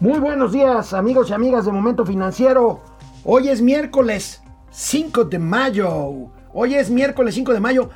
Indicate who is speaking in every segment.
Speaker 1: Muy buenos días, amigos y amigas de Momento Financiero. Hoy es miércoles 5 de mayo. Hoy es miércoles 5 de mayo.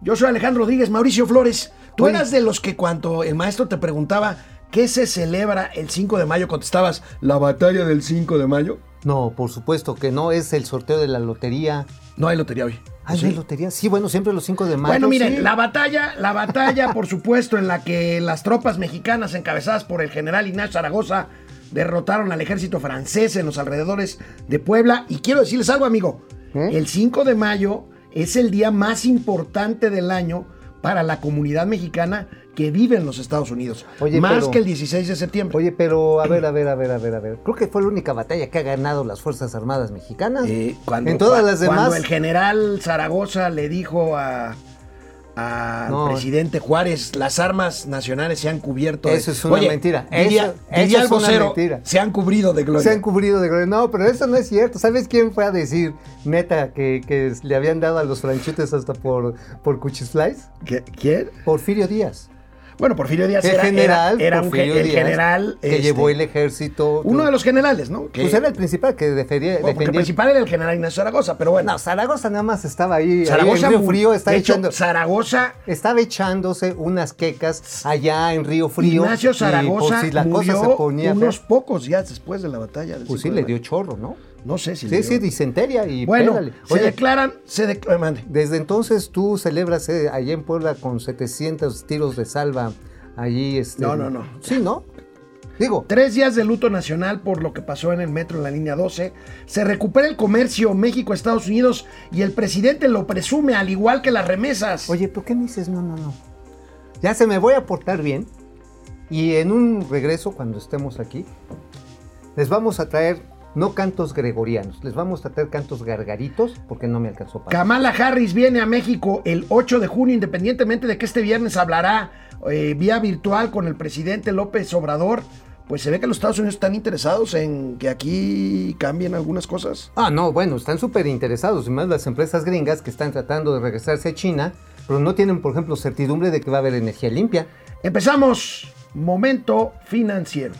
Speaker 1: Yo soy Alejandro Rodríguez, Mauricio Flores. Tú eras de los que cuando el maestro te preguntaba qué se celebra el 5 de mayo, contestabas la batalla del 5 de mayo.
Speaker 2: No, por supuesto que no, es el sorteo de la lotería.
Speaker 1: No hay lotería hoy.
Speaker 2: ¿Hay
Speaker 1: ¿Sí?
Speaker 2: una lotería? Sí, bueno, siempre los 5 de mayo.
Speaker 1: Bueno, miren,
Speaker 2: sí.
Speaker 1: la batalla, la batalla, por supuesto, en la que las tropas mexicanas encabezadas por el general Ignacio Zaragoza derrotaron al ejército francés en los alrededores de Puebla. Y quiero decirles algo, amigo.
Speaker 2: ¿Eh?
Speaker 1: El 5 de mayo es el día más importante del año para la comunidad mexicana que vive en los Estados Unidos.
Speaker 2: Oye,
Speaker 1: más
Speaker 2: pero-
Speaker 1: que el 16 de septiembre.
Speaker 2: Oye, pero a ver, a ver, a ver, a ver, a ver. Creo que fue la única batalla que ha ganado las Fuerzas Armadas Mexicanas.
Speaker 1: Eh, cuando,
Speaker 2: en todas
Speaker 1: cua-
Speaker 2: las demás.
Speaker 1: Cuando el general Zaragoza le dijo a al
Speaker 2: No.
Speaker 1: presidente Juárez, las armas nacionales se han cubierto. de-".
Speaker 2: Eso es una mentira.
Speaker 1: Diría,
Speaker 2: Eso-
Speaker 1: diría
Speaker 2: eso es una mentira.
Speaker 1: se han cubrido de gloria.
Speaker 2: Se han cubrido de gloria. No, pero eso no es cierto. ¿Sabes quién fue a decir, neta, que, que le habían dado a los franchutes hasta por, por Cuchisflies?
Speaker 1: ¿Qué- ¿Quién?
Speaker 2: Porfirio Díaz.
Speaker 1: Bueno, Porfirio Díaz era,
Speaker 2: general,
Speaker 1: era, era un el general.
Speaker 2: que
Speaker 1: este,
Speaker 2: llevó el ejército.
Speaker 1: Uno de los generales, ¿no? Que,
Speaker 2: Pues era el principal que defendía.
Speaker 1: bueno, el principal era el general Ignacio Zaragoza, pero bueno.
Speaker 2: No, Zaragoza nada más estaba ahí.
Speaker 1: Zaragoza
Speaker 2: ahí en Río Frío
Speaker 1: de hecho,
Speaker 2: echando.
Speaker 1: Zaragoza
Speaker 2: Estaba echándose unas quecas allá en Río Frío.
Speaker 1: Ignacio
Speaker 2: y
Speaker 1: Zaragoza
Speaker 2: por si la
Speaker 1: murió
Speaker 2: cosa se ponía.
Speaker 1: unos
Speaker 2: fea,
Speaker 1: pocos días después de la batalla. del
Speaker 2: Pues
Speaker 1: 5
Speaker 2: sí, le dio chorro, ¿no?
Speaker 1: No sé si
Speaker 2: Sí, sí, disenteria y
Speaker 1: Bueno,
Speaker 2: pégale.
Speaker 1: se
Speaker 2: Oye,
Speaker 1: declaran, se de- eh, mande.
Speaker 2: desde entonces tú celebras eh, allá en Puebla con 700 tiros de salva allí. Este,
Speaker 1: No, no, no.
Speaker 2: Sí, ¿no? Digo,
Speaker 1: Tres días de luto nacional por lo que pasó en el metro en la línea 12. Se recupera el comercio México-Estados Unidos y el presidente lo presume, al igual que las remesas.
Speaker 2: Oye, ¿por qué me dices no, no, no? Ya se me voy a portar bien y en un regreso, cuando estemos aquí, les vamos a traer no cantos gregorianos, les vamos a traer cantos gargaritos porque no me alcanzó para.
Speaker 1: Kamala Harris viene a México el 8 de junio, independientemente de que este viernes hablará eh, vía virtual con el presidente López Obrador. Pues se ve que los Estados Unidos están interesados en que aquí cambien algunas cosas.
Speaker 2: Ah, no, bueno, están súper interesados, y más las empresas gringas que están tratando de regresarse a China, pero no tienen, por ejemplo, certidumbre de que va a haber energía limpia.
Speaker 1: Empezamos. Momento financiero.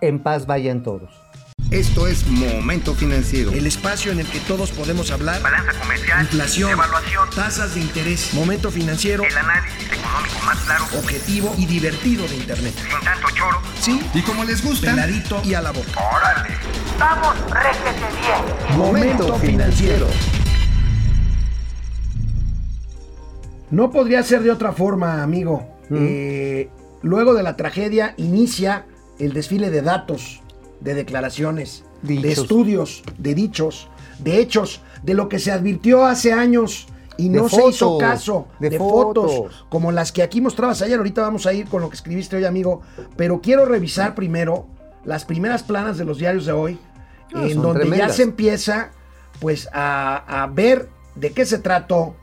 Speaker 2: En paz vayan todos.
Speaker 3: Esto es Momento Financiero.
Speaker 1: El espacio en el que todos podemos hablar.
Speaker 4: Balanza comercial,
Speaker 1: Inflación,
Speaker 4: evaluación,
Speaker 1: tasas de interés, momento financiero,
Speaker 4: el análisis económico más claro,
Speaker 1: objetivo y divertido de Internet.
Speaker 4: sin tanto choro.
Speaker 1: Sí,
Speaker 3: Y como les gusta,
Speaker 1: peladito y a la boca.
Speaker 4: ¡Órale! ¡Vamos, réjete bien!
Speaker 1: Momento financiero. No podría ser de otra forma, amigo. Eh, luego de la tragedia inicia el desfile de datos, de declaraciones, de estudios, de dichos, de hechos, de lo que se advirtió hace años y no se hizo caso, de,
Speaker 2: de
Speaker 1: fotos,
Speaker 2: fotos.
Speaker 1: como las que aquí mostrabas ayer. Ahorita vamos a ir con lo que escribiste hoy, amigo. Pero quiero revisar primero las primeras planas de los diarios de hoy,
Speaker 2: Ah,
Speaker 1: en donde ya se empieza pues a, a ver de qué se trató.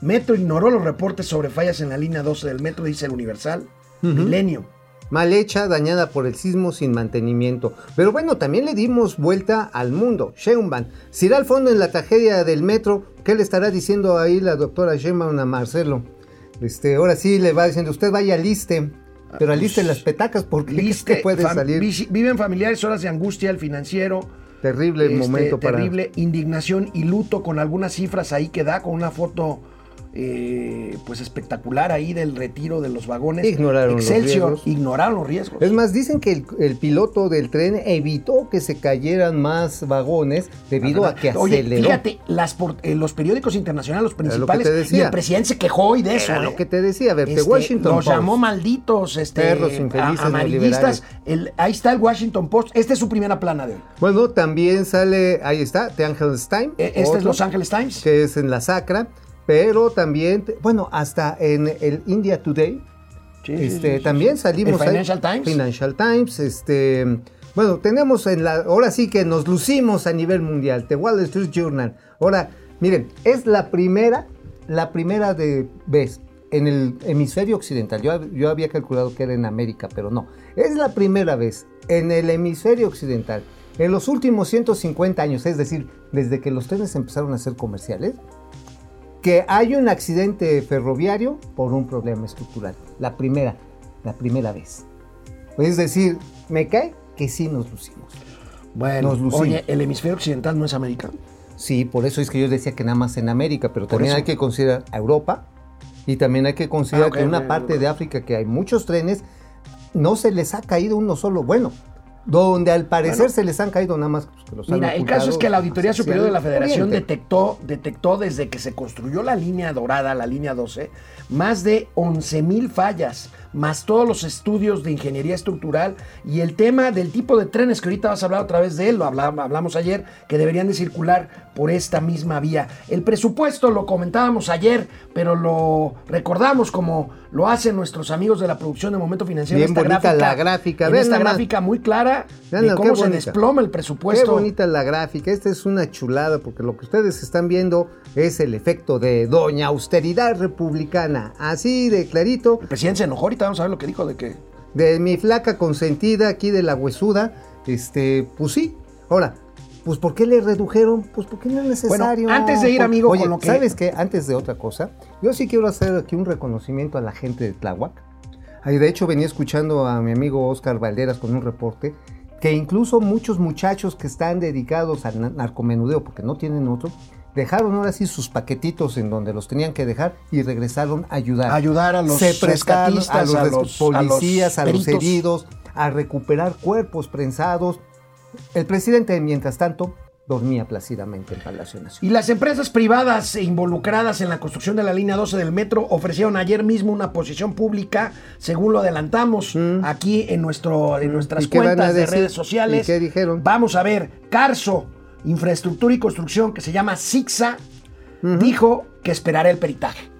Speaker 1: Metro ignoró los reportes sobre fallas en la línea 12 del metro, dice el Universal. Milenio.
Speaker 2: Mal hecha, dañada por el sismo sin mantenimiento. Pero bueno, también le dimos vuelta al mundo. Sheinbaum, si irá al fondo en la tragedia del metro, ¿qué le estará diciendo ahí la doctora Sheinbaum a Marcelo? Este, ahora sí le va diciendo, usted vaya aliste, pero aliste las petacas porque
Speaker 1: Liste,
Speaker 2: que puede
Speaker 1: fam-
Speaker 2: salir.
Speaker 1: vi- Viven familiares horas de angustia, el financiero.
Speaker 2: Terrible
Speaker 1: este,
Speaker 2: momento para...
Speaker 1: Terrible indignación y luto con algunas cifras ahí que da, con una foto eh, pues espectacular ahí del retiro de los vagones.
Speaker 2: Ignoraron los
Speaker 1: Excelsior,
Speaker 2: riesgos.
Speaker 1: ignoraron los riesgos.
Speaker 2: Es más, dicen que el, el piloto del tren evitó que se cayeran más vagones debido a que
Speaker 1: Oye,
Speaker 2: aceleró.
Speaker 1: fíjate, las por- eh, los periódicos internacionales, los principales, y el presidente se quejó hoy de eso.
Speaker 2: Era
Speaker 1: ¿eh?
Speaker 2: lo que te decía, a ver,
Speaker 1: Este,
Speaker 2: Washington
Speaker 1: Los
Speaker 2: Post.
Speaker 1: llamó malditos, este,
Speaker 2: Perros infelices
Speaker 1: a- amarillistas. El- ahí está el Washington Post. Esta es su primera plana de hoy.
Speaker 2: Bueno, también sale, ahí está, The Angeles Times.
Speaker 1: Eh, Este es Los Angeles Times.
Speaker 2: Que es en la Sacra, pero también, bueno, hasta en el India Today,
Speaker 1: Sí,
Speaker 2: este,
Speaker 1: sí, sí,
Speaker 2: también salimos
Speaker 1: ¿El
Speaker 2: ahí.
Speaker 1: Financial Times?
Speaker 2: Financial Times, este, bueno, tenemos en la, ahora sí que nos lucimos a nivel mundial, The Wall Street Journal. Ahora, miren, es la primera, la primera de vez en el hemisferio occidental. Yo, yo había calculado que era en América, pero no. Es la primera vez en el hemisferio occidental, en los últimos 150 años, es decir, desde que los trenes empezaron a ser comerciales, que hay un accidente ferroviario por un problema estructural. La primera, la primera vez. Es decir, me cae que sí nos lucimos.
Speaker 1: Bueno,
Speaker 2: Nos lucimos.
Speaker 1: oye, el hemisferio occidental no es americano.
Speaker 2: Sí, por eso es que yo decía que nada más en América, pero también hay que considerar a Europa y también hay que considerar
Speaker 1: Ah, ok,
Speaker 2: que en una
Speaker 1: ok,
Speaker 2: parte
Speaker 1: ok.
Speaker 2: de África que hay muchos trenes, no se les ha caído uno solo. Bueno, donde al parecer
Speaker 1: Bueno.
Speaker 2: se les han caído nada más que los han
Speaker 1: Mira, el caso es que la Auditoría Superior de la Federación
Speaker 2: oriente.
Speaker 1: detectó, detectó desde que se construyó la línea dorada, la línea 12, más de 11 mil fallas, más todos los estudios de ingeniería estructural y el tema del tipo de trenes que ahorita vas a hablar otra vez de él, lo hablamos, ayer, que deberían de circular por esta misma vía. El presupuesto lo comentábamos ayer, pero lo recordamos como lo hacen nuestros amigos de la producción de Momento Financiero.
Speaker 2: Bien
Speaker 1: esta
Speaker 2: bonita la gráfica,
Speaker 1: En
Speaker 2: vean
Speaker 1: esta gráfica muy clara
Speaker 2: Vean
Speaker 1: de cómo
Speaker 2: qué
Speaker 1: se
Speaker 2: bonita.
Speaker 1: desploma el
Speaker 2: Qué
Speaker 1: presupuesto.
Speaker 2: bonita la gráfica, esta es una chulada porque lo que ustedes están viendo es el efecto de Doña Austeridad Republicana, así de clarito,
Speaker 1: El presidente se enojó, ahorita vamos a ver lo que dijo de que...
Speaker 2: de mi flaca consentida aquí de la huesuda, este, pues sí. Ahora, pues ¿por qué le redujeron? Pues porque no es necesario.
Speaker 1: Bueno, antes de ir, amigo,
Speaker 2: Oye,
Speaker 1: con lo que-
Speaker 2: ¿sabes qué? Antes de otra cosa, yo sí quiero hacer aquí un reconocimiento a la gente de Tláhuac. De hecho, venía escuchando a mi amigo Oscar Valderas con un reporte que incluso muchos muchachos que están dedicados al na- narcomenudeo, porque no tienen otro, dejaron ahora sí sus paquetitos en donde los tenían que dejar y regresaron a ayudar.
Speaker 1: Ayudar a los
Speaker 2: Se
Speaker 1: rescatistas,
Speaker 2: a los,
Speaker 1: a a
Speaker 2: policías, a los, heridos, a recuperar cuerpos prensados. El presidente, mientras tanto, dormía plácidamente en Palacio Nacional.
Speaker 1: Y las empresas privadas involucradas en la construcción de la línea 12 del metro ofrecieron ayer mismo una posición pública, según lo adelantamos aquí en, nuestro, en nuestras
Speaker 2: Mm. ¿Y qué van a
Speaker 1: cuentas de redes sociales.
Speaker 2: ¿Y qué dijeron?
Speaker 1: Vamos a ver, Carso, Infraestructura y Construcción, que se llama SIXA, dijo que esperará el peritaje.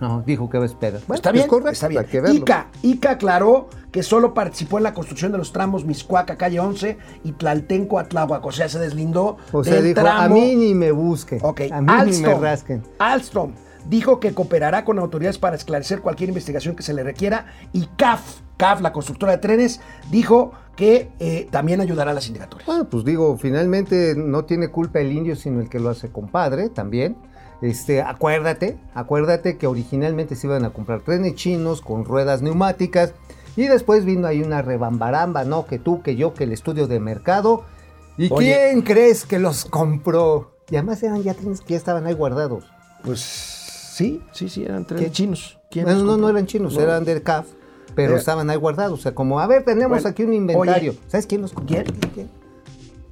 Speaker 2: No, dijo que va a esperar. Bueno,
Speaker 1: está
Speaker 2: pues
Speaker 1: bien,
Speaker 2: correcto,
Speaker 1: está bien. ICA, ICA aclaró que solo participó en la construcción de los tramos Miscuaca, calle 11 y Tlaltenco, Atláhuac. O sea, se deslindó
Speaker 2: O sea,
Speaker 1: del
Speaker 2: dijo,
Speaker 1: tramo...
Speaker 2: a mí ni me busquen.
Speaker 1: Ok,
Speaker 2: A mí ni me
Speaker 1: Alstom,
Speaker 2: rasquen.
Speaker 1: Alstom dijo que cooperará con autoridades para esclarecer cualquier investigación que se le requiera y CAF, CAF, la constructora de trenes, dijo que eh, también ayudará a las sindicaturas.
Speaker 2: Bueno, pues digo, finalmente no tiene culpa el indio, sino el que lo hace compadre también. Este, acuérdate, acuérdate que originalmente se iban a comprar trenes chinos con ruedas neumáticas y después vino ahí una rebambaramba, ¿no? Que tú, que yo, que el estudio de mercado. ¿Y
Speaker 1: Oye.
Speaker 2: quién crees que los compró? Y además eran ya trenes que ya estaban ahí guardados.
Speaker 1: Pues sí, sí, sí, eran trenes
Speaker 2: ¿Qué?
Speaker 1: chinos. ¿Quién
Speaker 2: no, no
Speaker 1: compró?
Speaker 2: eran chinos,
Speaker 1: No.
Speaker 2: eran del CAF, pero
Speaker 1: Eh.
Speaker 2: estaban ahí guardados. O sea, como, a ver, tenemos
Speaker 1: Bueno,
Speaker 2: aquí un inventario.
Speaker 1: oye.
Speaker 2: ¿Sabes quién los compró?
Speaker 1: ¿Quién?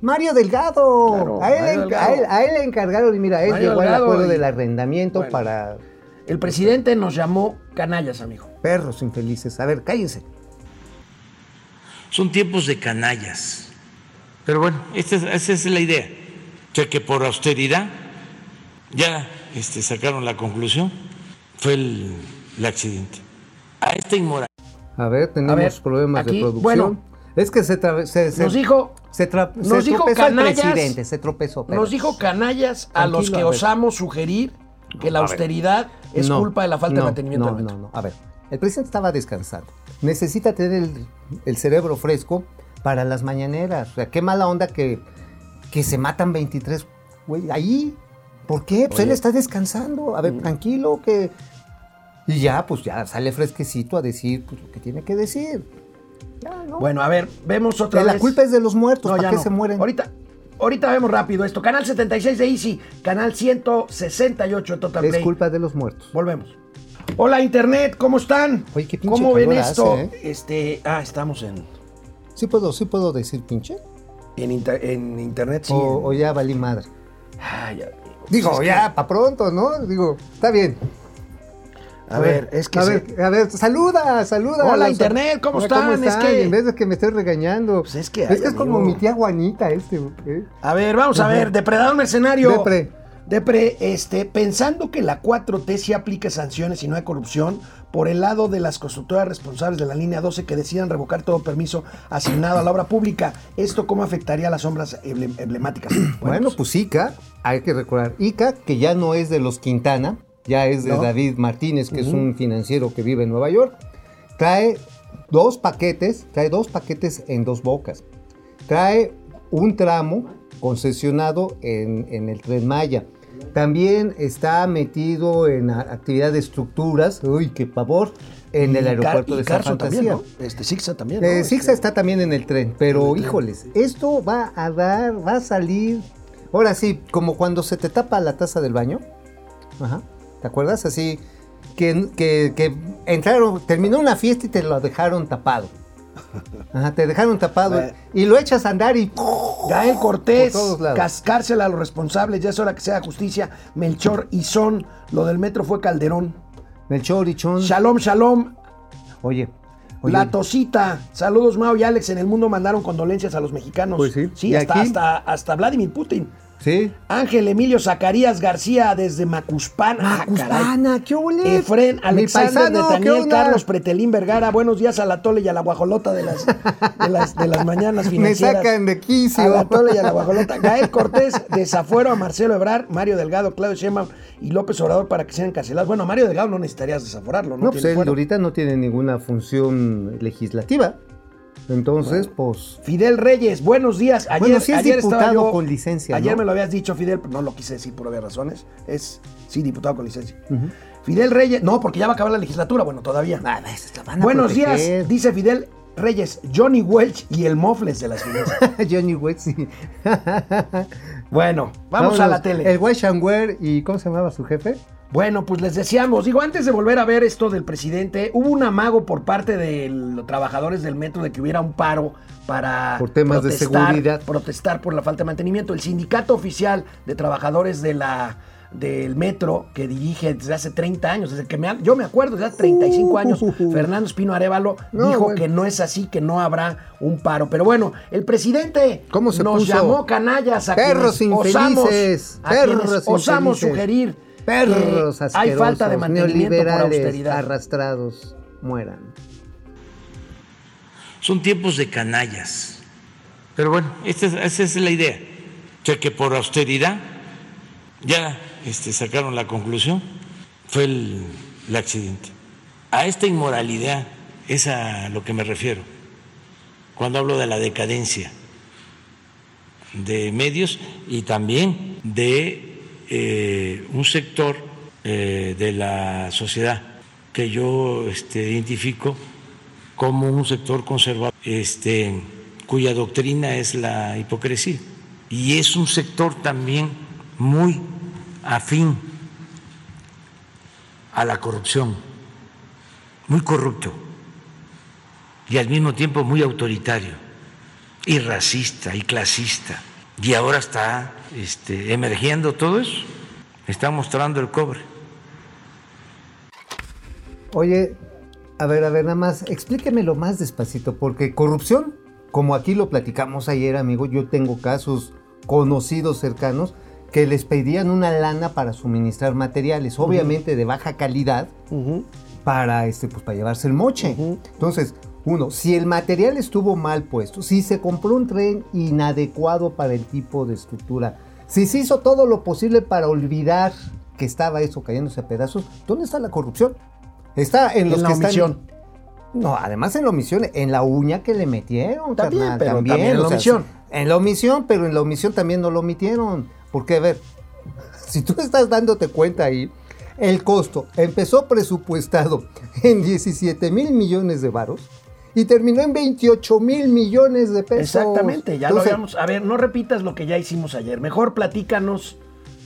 Speaker 2: Mario Delgado.
Speaker 1: Claro,
Speaker 2: a, él,
Speaker 1: Mario
Speaker 2: enca-
Speaker 1: Delgado.
Speaker 2: a él- a él le encargaron y mira, él
Speaker 1: Mario
Speaker 2: llegó al
Speaker 1: Delgado
Speaker 2: acuerdo
Speaker 1: y-
Speaker 2: del arrendamiento
Speaker 1: Bueno.
Speaker 2: para
Speaker 1: El presidente nos llamó canallas, amigo.
Speaker 2: perros infelices. A ver, cállense.
Speaker 5: Son tiempos de canallas. Pero bueno, esta es, esa es la idea. O sea que por austeridad ya este, sacaron la conclusión. Fue el, el accidente. A esta inmoral.
Speaker 2: A ver, tenemos
Speaker 1: A ver,
Speaker 2: problemas
Speaker 1: aquí,
Speaker 2: de producción.
Speaker 1: bueno.
Speaker 2: es que se, se, se-
Speaker 1: Nos dijo,
Speaker 2: se, tra- se
Speaker 1: nos dijo
Speaker 2: el
Speaker 1: canallas,
Speaker 2: presidente, se tropezó. pero-
Speaker 1: nos dijo canallas a los que
Speaker 2: a
Speaker 1: osamos sugerir que la
Speaker 2: ver.
Speaker 1: austeridad es
Speaker 2: No,
Speaker 1: culpa de la falta
Speaker 2: no,
Speaker 1: de mantenimiento
Speaker 2: no,
Speaker 1: del metro.
Speaker 2: No, no, a ver, el presidente estaba descansando. Necesita tener el, el cerebro fresco para las mañaneras. O sea, qué mala onda que, que se matan 23, güey, ahí. ¿Por qué? Pues él está descansando. A ver, tranquilo, que... Y ya, pues ya sale fresquecito a decir pues, lo que tiene que decir. Ya, ¿no?
Speaker 1: Bueno, a ver, vemos otra
Speaker 2: Que
Speaker 1: vez.
Speaker 2: la culpa es de los muertos,
Speaker 1: No,
Speaker 2: ¿para
Speaker 1: ya
Speaker 2: qué
Speaker 1: no.
Speaker 2: se mueren?
Speaker 1: Ahorita, ahorita vemos rápido esto. Canal 76 de Easy, canal 168 de Total
Speaker 2: es
Speaker 1: Play.
Speaker 2: culpa de los muertos.
Speaker 1: Volvemos. Hola Internet, ¿cómo están?
Speaker 2: Oye, qué pinche
Speaker 1: ¿Cómo ven esto?
Speaker 2: hace, ¿eh?
Speaker 1: Este, ah, estamos en,
Speaker 2: ¿Sí puedo, sí puedo decir pinche?
Speaker 1: en, inter- en Internet, sí.
Speaker 2: o, o ya valí madre.
Speaker 1: Ay,
Speaker 2: Digo,
Speaker 1: pues
Speaker 2: ya, para pronto, ¿no? Digo, está bien.
Speaker 1: A ver, es que
Speaker 2: a
Speaker 1: se-
Speaker 2: ver, a ver, saluda, saluda.
Speaker 1: Hola, Internet, ¿cómo
Speaker 2: Hola,
Speaker 1: están? Es que-
Speaker 2: En vez de que me estés regañando.
Speaker 1: Pues es que
Speaker 2: es,
Speaker 1: ay,
Speaker 2: que es como mi tía Juanita este. ¿eh?
Speaker 1: A ver, vamos a ver, depredador mercenario.
Speaker 2: Depre.
Speaker 1: Depre, este, pensando que la 4T sí aplique sanciones y no hay corrupción, por el lado de las constructoras responsables de la línea 12 que decidan revocar todo permiso asignado a la obra pública, ¿esto cómo afectaría a las sombras emble- emblemáticas?
Speaker 2: Bueno, pues ICA, hay que recordar, ICA, que ya no es de los Quintana, ya es de
Speaker 1: ¿No?
Speaker 2: David Martínez, que es un financiero que vive en Nueva York, trae dos paquetes, trae dos paquetes en dos bocas. Trae un tramo concesionado en, en el Tren Maya. También está metido en actividad de estructuras, uy, qué pavor, en el aeropuerto de San
Speaker 1: también. ¿no? Este, Sixa también. ¿no?
Speaker 2: Eh,
Speaker 1: Este,
Speaker 2: Sixa está también en el tren, pero híjoles, esto va a dar, va a salir. Ahora sí, como cuando se te tapa la taza del baño. Ajá. ¿Te acuerdas? Así que, que, que entraron, terminó una fiesta y te lo dejaron tapado. Ajá, te dejaron tapado y lo echas a andar y
Speaker 1: Gael Cortés, cascársela a los responsables, ya es hora que sea justicia. Melchor y Son, lo del metro fue Calderón.
Speaker 2: Melchor y Chon.
Speaker 1: Shalom, shalom.
Speaker 2: Oye, oye,
Speaker 1: La Tosita, saludos Mao y Alex. En el mundo mandaron condolencias a los mexicanos.
Speaker 2: Pues sí.
Speaker 1: Sí,
Speaker 2: ¿Y
Speaker 1: hasta,
Speaker 2: aquí?
Speaker 1: hasta, hasta Vladimir Putin.
Speaker 2: Sí.
Speaker 1: Ángel Emilio Zacarías García desde Macuspana. Ah.
Speaker 2: Macuspana, ¿qué ole?
Speaker 1: Efren, Alexander,
Speaker 2: paisano, ¿qué
Speaker 1: Nathaniel,
Speaker 2: onda?
Speaker 1: Carlos Pretelín Vergara. Buenos días a la Tole y a la guajolota de las, de las, de las mañanas
Speaker 2: Me
Speaker 1: financieras.
Speaker 2: sacan de quicio.
Speaker 1: A la Tole y a la guajolota. Gael Cortés, desafuero a Marcelo Ebrard, Mario Delgado, Claudio Sheinbaum y López Obrador para que sean encarcelados. Bueno, Mario Delgado no necesitarías desaforarlo, ¿no?
Speaker 2: No, pues
Speaker 1: Tiene
Speaker 2: él
Speaker 1: fuero.
Speaker 2: ahorita no tiene ninguna función legislativa. Entonces, pues.
Speaker 1: Fidel Reyes, buenos días. Ayer,
Speaker 2: Bueno, sí es
Speaker 1: ayer
Speaker 2: diputado
Speaker 1: yo-
Speaker 2: con licencia,
Speaker 1: Ayer
Speaker 2: ¿no?
Speaker 1: me lo habías dicho, Fidel, pero no lo quise decir por obvias razones. Es, sí, diputado con licencia. Fidel Reyes, no, porque ya va a acabar la legislatura. Bueno, todavía.
Speaker 2: Ah, van a
Speaker 1: Buenos
Speaker 2: proteger.
Speaker 1: días, dice Fidel Reyes, Johnny Welch y el Mofles de las finanzas.
Speaker 2: Johnny West, sí.
Speaker 1: bueno, vamos a la tele.
Speaker 2: El Wash and Wear y ¿cómo se llamaba su jefe?
Speaker 1: Bueno, pues les decíamos, digo, antes de volver a ver esto del presidente, hubo un amago por parte de los trabajadores del metro de que hubiera un paro para
Speaker 2: Por temas de seguridad.
Speaker 1: protestar por la falta de mantenimiento. El sindicato oficial de trabajadores de la del metro que dirige desde hace 30 años, desde que me, yo me acuerdo, desde hace 35 años, Fernando Espino Arevalo
Speaker 2: No,
Speaker 1: dijo
Speaker 2: bueno.
Speaker 1: que no es así, que no habrá un paro. Pero bueno, el presidente
Speaker 2: ¿Cómo se
Speaker 1: nos
Speaker 2: puso?
Speaker 1: llamó canallas a
Speaker 2: Perros
Speaker 1: quienes osamos,
Speaker 2: infelices,
Speaker 1: quienes osamos sugerir
Speaker 2: Perros
Speaker 1: que
Speaker 2: asquerosos,
Speaker 1: hay falta de mantenimiento por
Speaker 2: neoliberales,
Speaker 1: austeridad.
Speaker 2: arrastrados, mueran.
Speaker 5: Son tiempos de canallas. Pero bueno, esta es- esa es la idea. O sea que por austeridad ya este, sacaron la conclusión, fue el, el accidente. A esta inmoralidad es a lo que me refiero cuando hablo de la decadencia de medios y también de eh, un sector eh, de la sociedad que yo este, identifico como un sector conservador, este, cuya doctrina es la hipocresía. Y es un sector también muy afín a la corrupción, muy corrupto y al mismo tiempo muy autoritario y racista y clasista. Y ahora está este, emergiendo todo eso, está mostrando el cobre.
Speaker 2: Oye, a ver, a ver, nada más, explíquemelo más despacito, porque corrupción, como aquí lo platicamos ayer, amigo, yo tengo casos conocidos cercanos que les pedían una lana para suministrar materiales, obviamente de baja calidad, para este, pues para llevarse el moche. Entonces, uno, si el material estuvo mal puesto, si se compró un tren inadecuado para el tipo de estructura, si se hizo todo lo posible para olvidar que estaba eso cayéndose a pedazos, ¿dónde está la corrupción? Está en los
Speaker 1: En la
Speaker 2: que están-
Speaker 1: omisión.
Speaker 2: No, además en la omisión, en la uña que le metieron.
Speaker 1: También,
Speaker 2: carnal,
Speaker 1: pero también en la
Speaker 2: sea,
Speaker 1: omisión.
Speaker 2: En la omisión, pero en la omisión también no lo omitieron. Porque, a ver, si tú estás dándote cuenta ahí, el costo empezó presupuestado en 17 mil millones de varos y terminó en 28 mil millones de pesos.
Speaker 1: Exactamente, ya lo habíamos. A ver, no repitas lo que ya hicimos ayer. Mejor platícanos,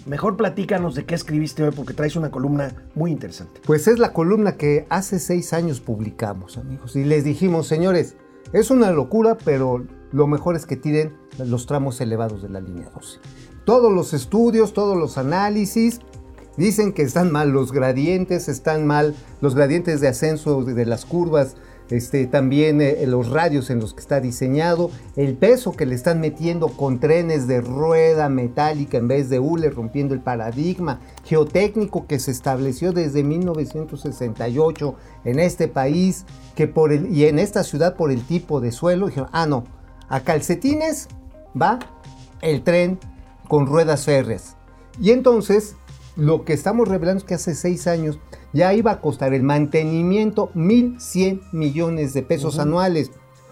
Speaker 1: mejor platícanos de qué escribiste hoy, porque traes una columna muy interesante.
Speaker 2: Pues es la columna que hace seis años publicamos, amigos. Y les dijimos, señores, es una locura, pero lo mejor es que tiren los tramos elevados de la línea 12. Todos los estudios, todos los análisis dicen que están mal los gradientes, están mal los gradientes de ascenso de las curvas, este, también eh, los radios en los que está diseñado, el peso que le están metiendo con trenes de rueda metálica en vez de hule, rompiendo el paradigma geotécnico que se estableció desde 1968 en este país que por el, y en esta ciudad por el tipo de suelo. Dijeron, ah, no, a calcetines va el tren con ruedas férreas. Y entonces, lo que estamos revelando es que hace seis años ya iba a costar el mantenimiento 1.100 millones de pesos anuales.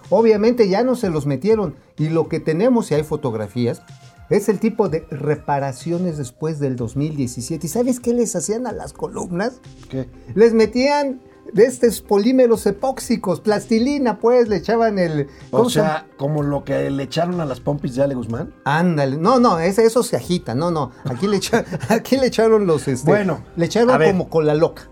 Speaker 2: Obviamente ya no se los metieron. Y lo que tenemos, si hay fotografías, es el tipo de reparaciones después del 2017. ¿Y sabes qué les hacían a las columnas?
Speaker 1: ¿Qué?
Speaker 2: Les metían de estos polímeros epóxicos, plastilina, pues, le echaban el...
Speaker 1: O sea, como lo que le echaron a las pompis de Ale Guzmán.
Speaker 2: Ándale, no, no, ese, eso se agita, no, no, aquí le, echa- aquí le echaron los, este,
Speaker 1: Bueno,
Speaker 2: le echaron como con la loca.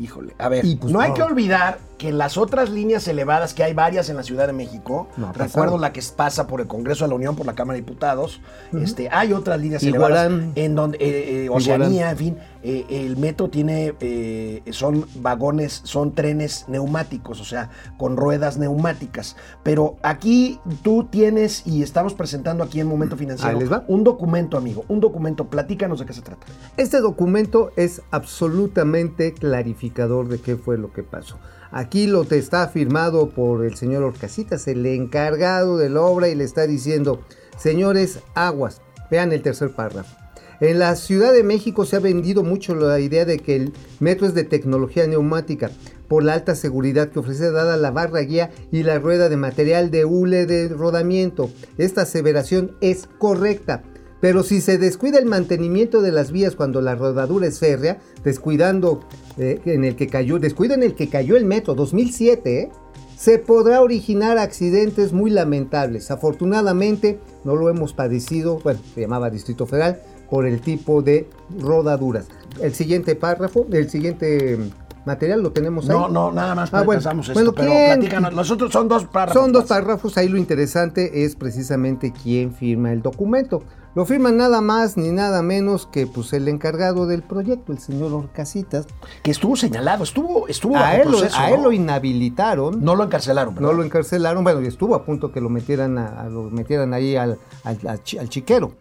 Speaker 1: Híjole, a ver,
Speaker 2: Y, pues,
Speaker 1: no hay que olvidar que las otras líneas elevadas, que hay varias en la Ciudad de México,
Speaker 2: No,
Speaker 1: recuerdo la que pasa por el Congreso de la Unión, por la Cámara de Diputados, este, hay otras líneas
Speaker 2: Iguarán.
Speaker 1: elevadas en donde, eh, eh, Oceanía, en fin, eh, el metro tiene, eh, son vagones, son trenes neumáticos, o sea, con ruedas neumáticas. Pero aquí tú tienes, y estamos presentando aquí en Momento Financiero,
Speaker 2: les va.
Speaker 1: un documento, amigo, un documento, platícanos de qué se trata.
Speaker 2: Este documento es absolutamente clarificador de qué fue lo que pasó. Aquí lo te está firmado por el señor Orcasitas, el encargado de la obra, y le está diciendo, señores, aguas. Vean el tercer párrafo. En la Ciudad de México se ha vendido mucho la idea de que el metro es de tecnología neumática por la alta seguridad que ofrece dada la barra guía y la rueda de material de hule de rodamiento. Esta aseveración es correcta. Pero si se descuida el mantenimiento de las vías cuando la rodadura es férrea, descuidando eh, en el que cayó, descuido en el que cayó el metro 2007, ¿eh? se podrá originar accidentes muy lamentables. Afortunadamente no lo hemos padecido, bueno, se llamaba Distrito Federal, por el tipo de rodaduras. El siguiente párrafo, el siguiente material lo tenemos ahí.
Speaker 1: No, no, nada más
Speaker 2: Ah, bueno.
Speaker 1: esto,
Speaker 2: Bueno,
Speaker 1: pero platícanos. Nosotros son dos párrafos.
Speaker 2: Son dos párrafos, ahí lo interesante es precisamente quién firma el documento. Lo firma nada más ni nada menos que pues, el encargado del proyecto, el señor Orcasitas.
Speaker 1: Que estuvo señalado, estuvo, estuvo
Speaker 2: A él,
Speaker 1: proceso,
Speaker 2: a él
Speaker 1: ¿no?
Speaker 2: lo inhabilitaron, no,
Speaker 1: No lo encarcelaron, ¿verdad?
Speaker 2: lo encarcelaron, bueno, y estuvo a punto que lo metieran, a, a- lo metieran ahí al, al chiquero,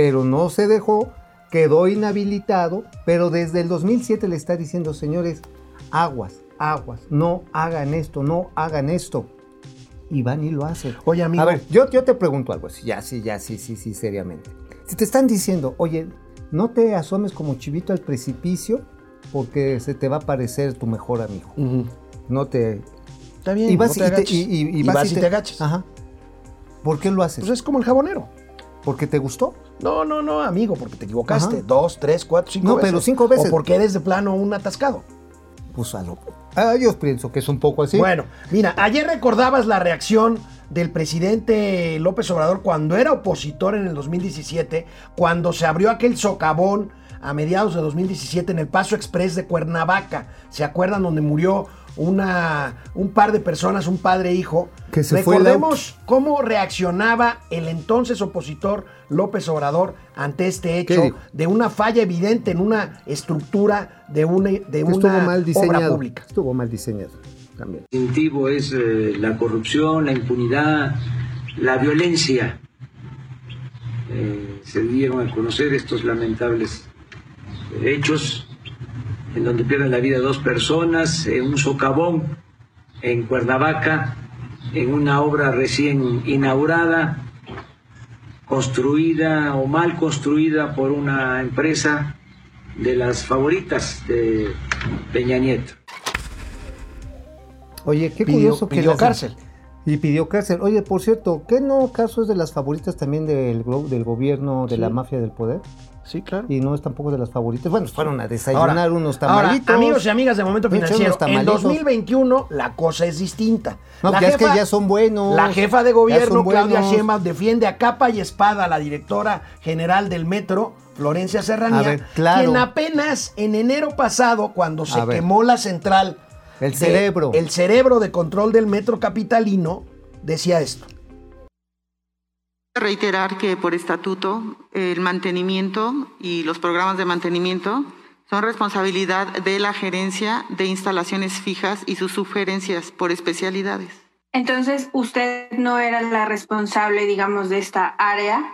Speaker 2: pero no se dejó, quedó inhabilitado, pero desde el 2007 le está diciendo, señores, aguas, aguas, no hagan esto, no hagan esto. Y van y lo hacen.
Speaker 1: Oye, amigo.
Speaker 2: A ver, yo, yo te pregunto algo así, ya, sí, ya, sí, sí, sí, seriamente. Si te están diciendo, oye, no te asomes como chivito al precipicio porque se te va a parecer tu mejor amigo. No te...
Speaker 1: Está bien,
Speaker 2: y vas
Speaker 1: no te
Speaker 2: y, te, y- y- y
Speaker 1: Y vas y te agaches.
Speaker 2: Ajá. ¿Por qué lo haces?
Speaker 1: Pues es como el jabonero.
Speaker 2: ¿Porque te gustó?
Speaker 1: No, no, no, amigo, porque te equivocaste.
Speaker 2: Ajá.
Speaker 1: Dos, tres, cuatro, cinco
Speaker 2: No,
Speaker 1: veces.
Speaker 2: pero cinco veces.
Speaker 1: O porque eres de plano un atascado.
Speaker 2: Pues a lo... Ah, yo pienso que es un poco así.
Speaker 1: Bueno, mira, ayer recordabas la reacción del presidente López Obrador cuando era opositor en el 2017, cuando se abrió aquel socavón a mediados de 2017 en el Paso Express de Cuernavaca. ¿Se acuerdan donde murió una, un par de personas, un padre e hijo?
Speaker 2: Que se fue el
Speaker 1: Recordemos cómo reaccionaba el entonces opositor López Obrador ante este
Speaker 2: ¿Qué
Speaker 1: hecho de una falla evidente en una estructura de una, de una
Speaker 2: mal
Speaker 1: obra pública.
Speaker 2: Estuvo mal diseñado también.
Speaker 6: distintivo es eh, la corrupción, la impunidad, la violencia. Eh, se dieron a conocer estos lamentables hechos en donde pierden la vida dos personas en un socavón en Cuernavaca, en una obra recién inaugurada, construida o mal construida por una empresa de las favoritas de Peña Nieto.
Speaker 2: Oye, qué
Speaker 1: Pidió-
Speaker 2: curioso que
Speaker 1: pidió
Speaker 2: las-
Speaker 1: cárcel.
Speaker 2: Y pidió cárcel. Oye, por cierto, ¿qué no caso es de las favoritas también del, del gobierno de la mafia del poder?
Speaker 1: Sí, claro.
Speaker 2: Y no es tampoco de las favoritas. Bueno, fueron a desayunar
Speaker 1: Ahora,
Speaker 2: unos
Speaker 1: ahora,
Speaker 2: tamalitos.
Speaker 1: amigos y amigas de Momento Financiero, en
Speaker 2: tamalitos.
Speaker 1: 2021 la cosa es distinta.
Speaker 2: No,
Speaker 1: La
Speaker 2: ya es que ya son buenos.
Speaker 1: La jefa de gobierno, Claudia. Sheinbaum, defiende a capa y espada a la directora general del Metro, Florencia Serranía,
Speaker 2: A ver, claro.
Speaker 1: quien apenas en enero pasado, cuando se quemó la central,
Speaker 2: El
Speaker 1: de-
Speaker 2: cerebro.
Speaker 1: el cerebro de control del Metro Capitalino, decía esto.
Speaker 7: Reiterar que por estatuto el mantenimiento y los programas de mantenimiento son responsabilidad de la gerencia de instalaciones fijas y sus sugerencias por especialidades.
Speaker 8: Entonces, usted no era la responsable, digamos, de esta área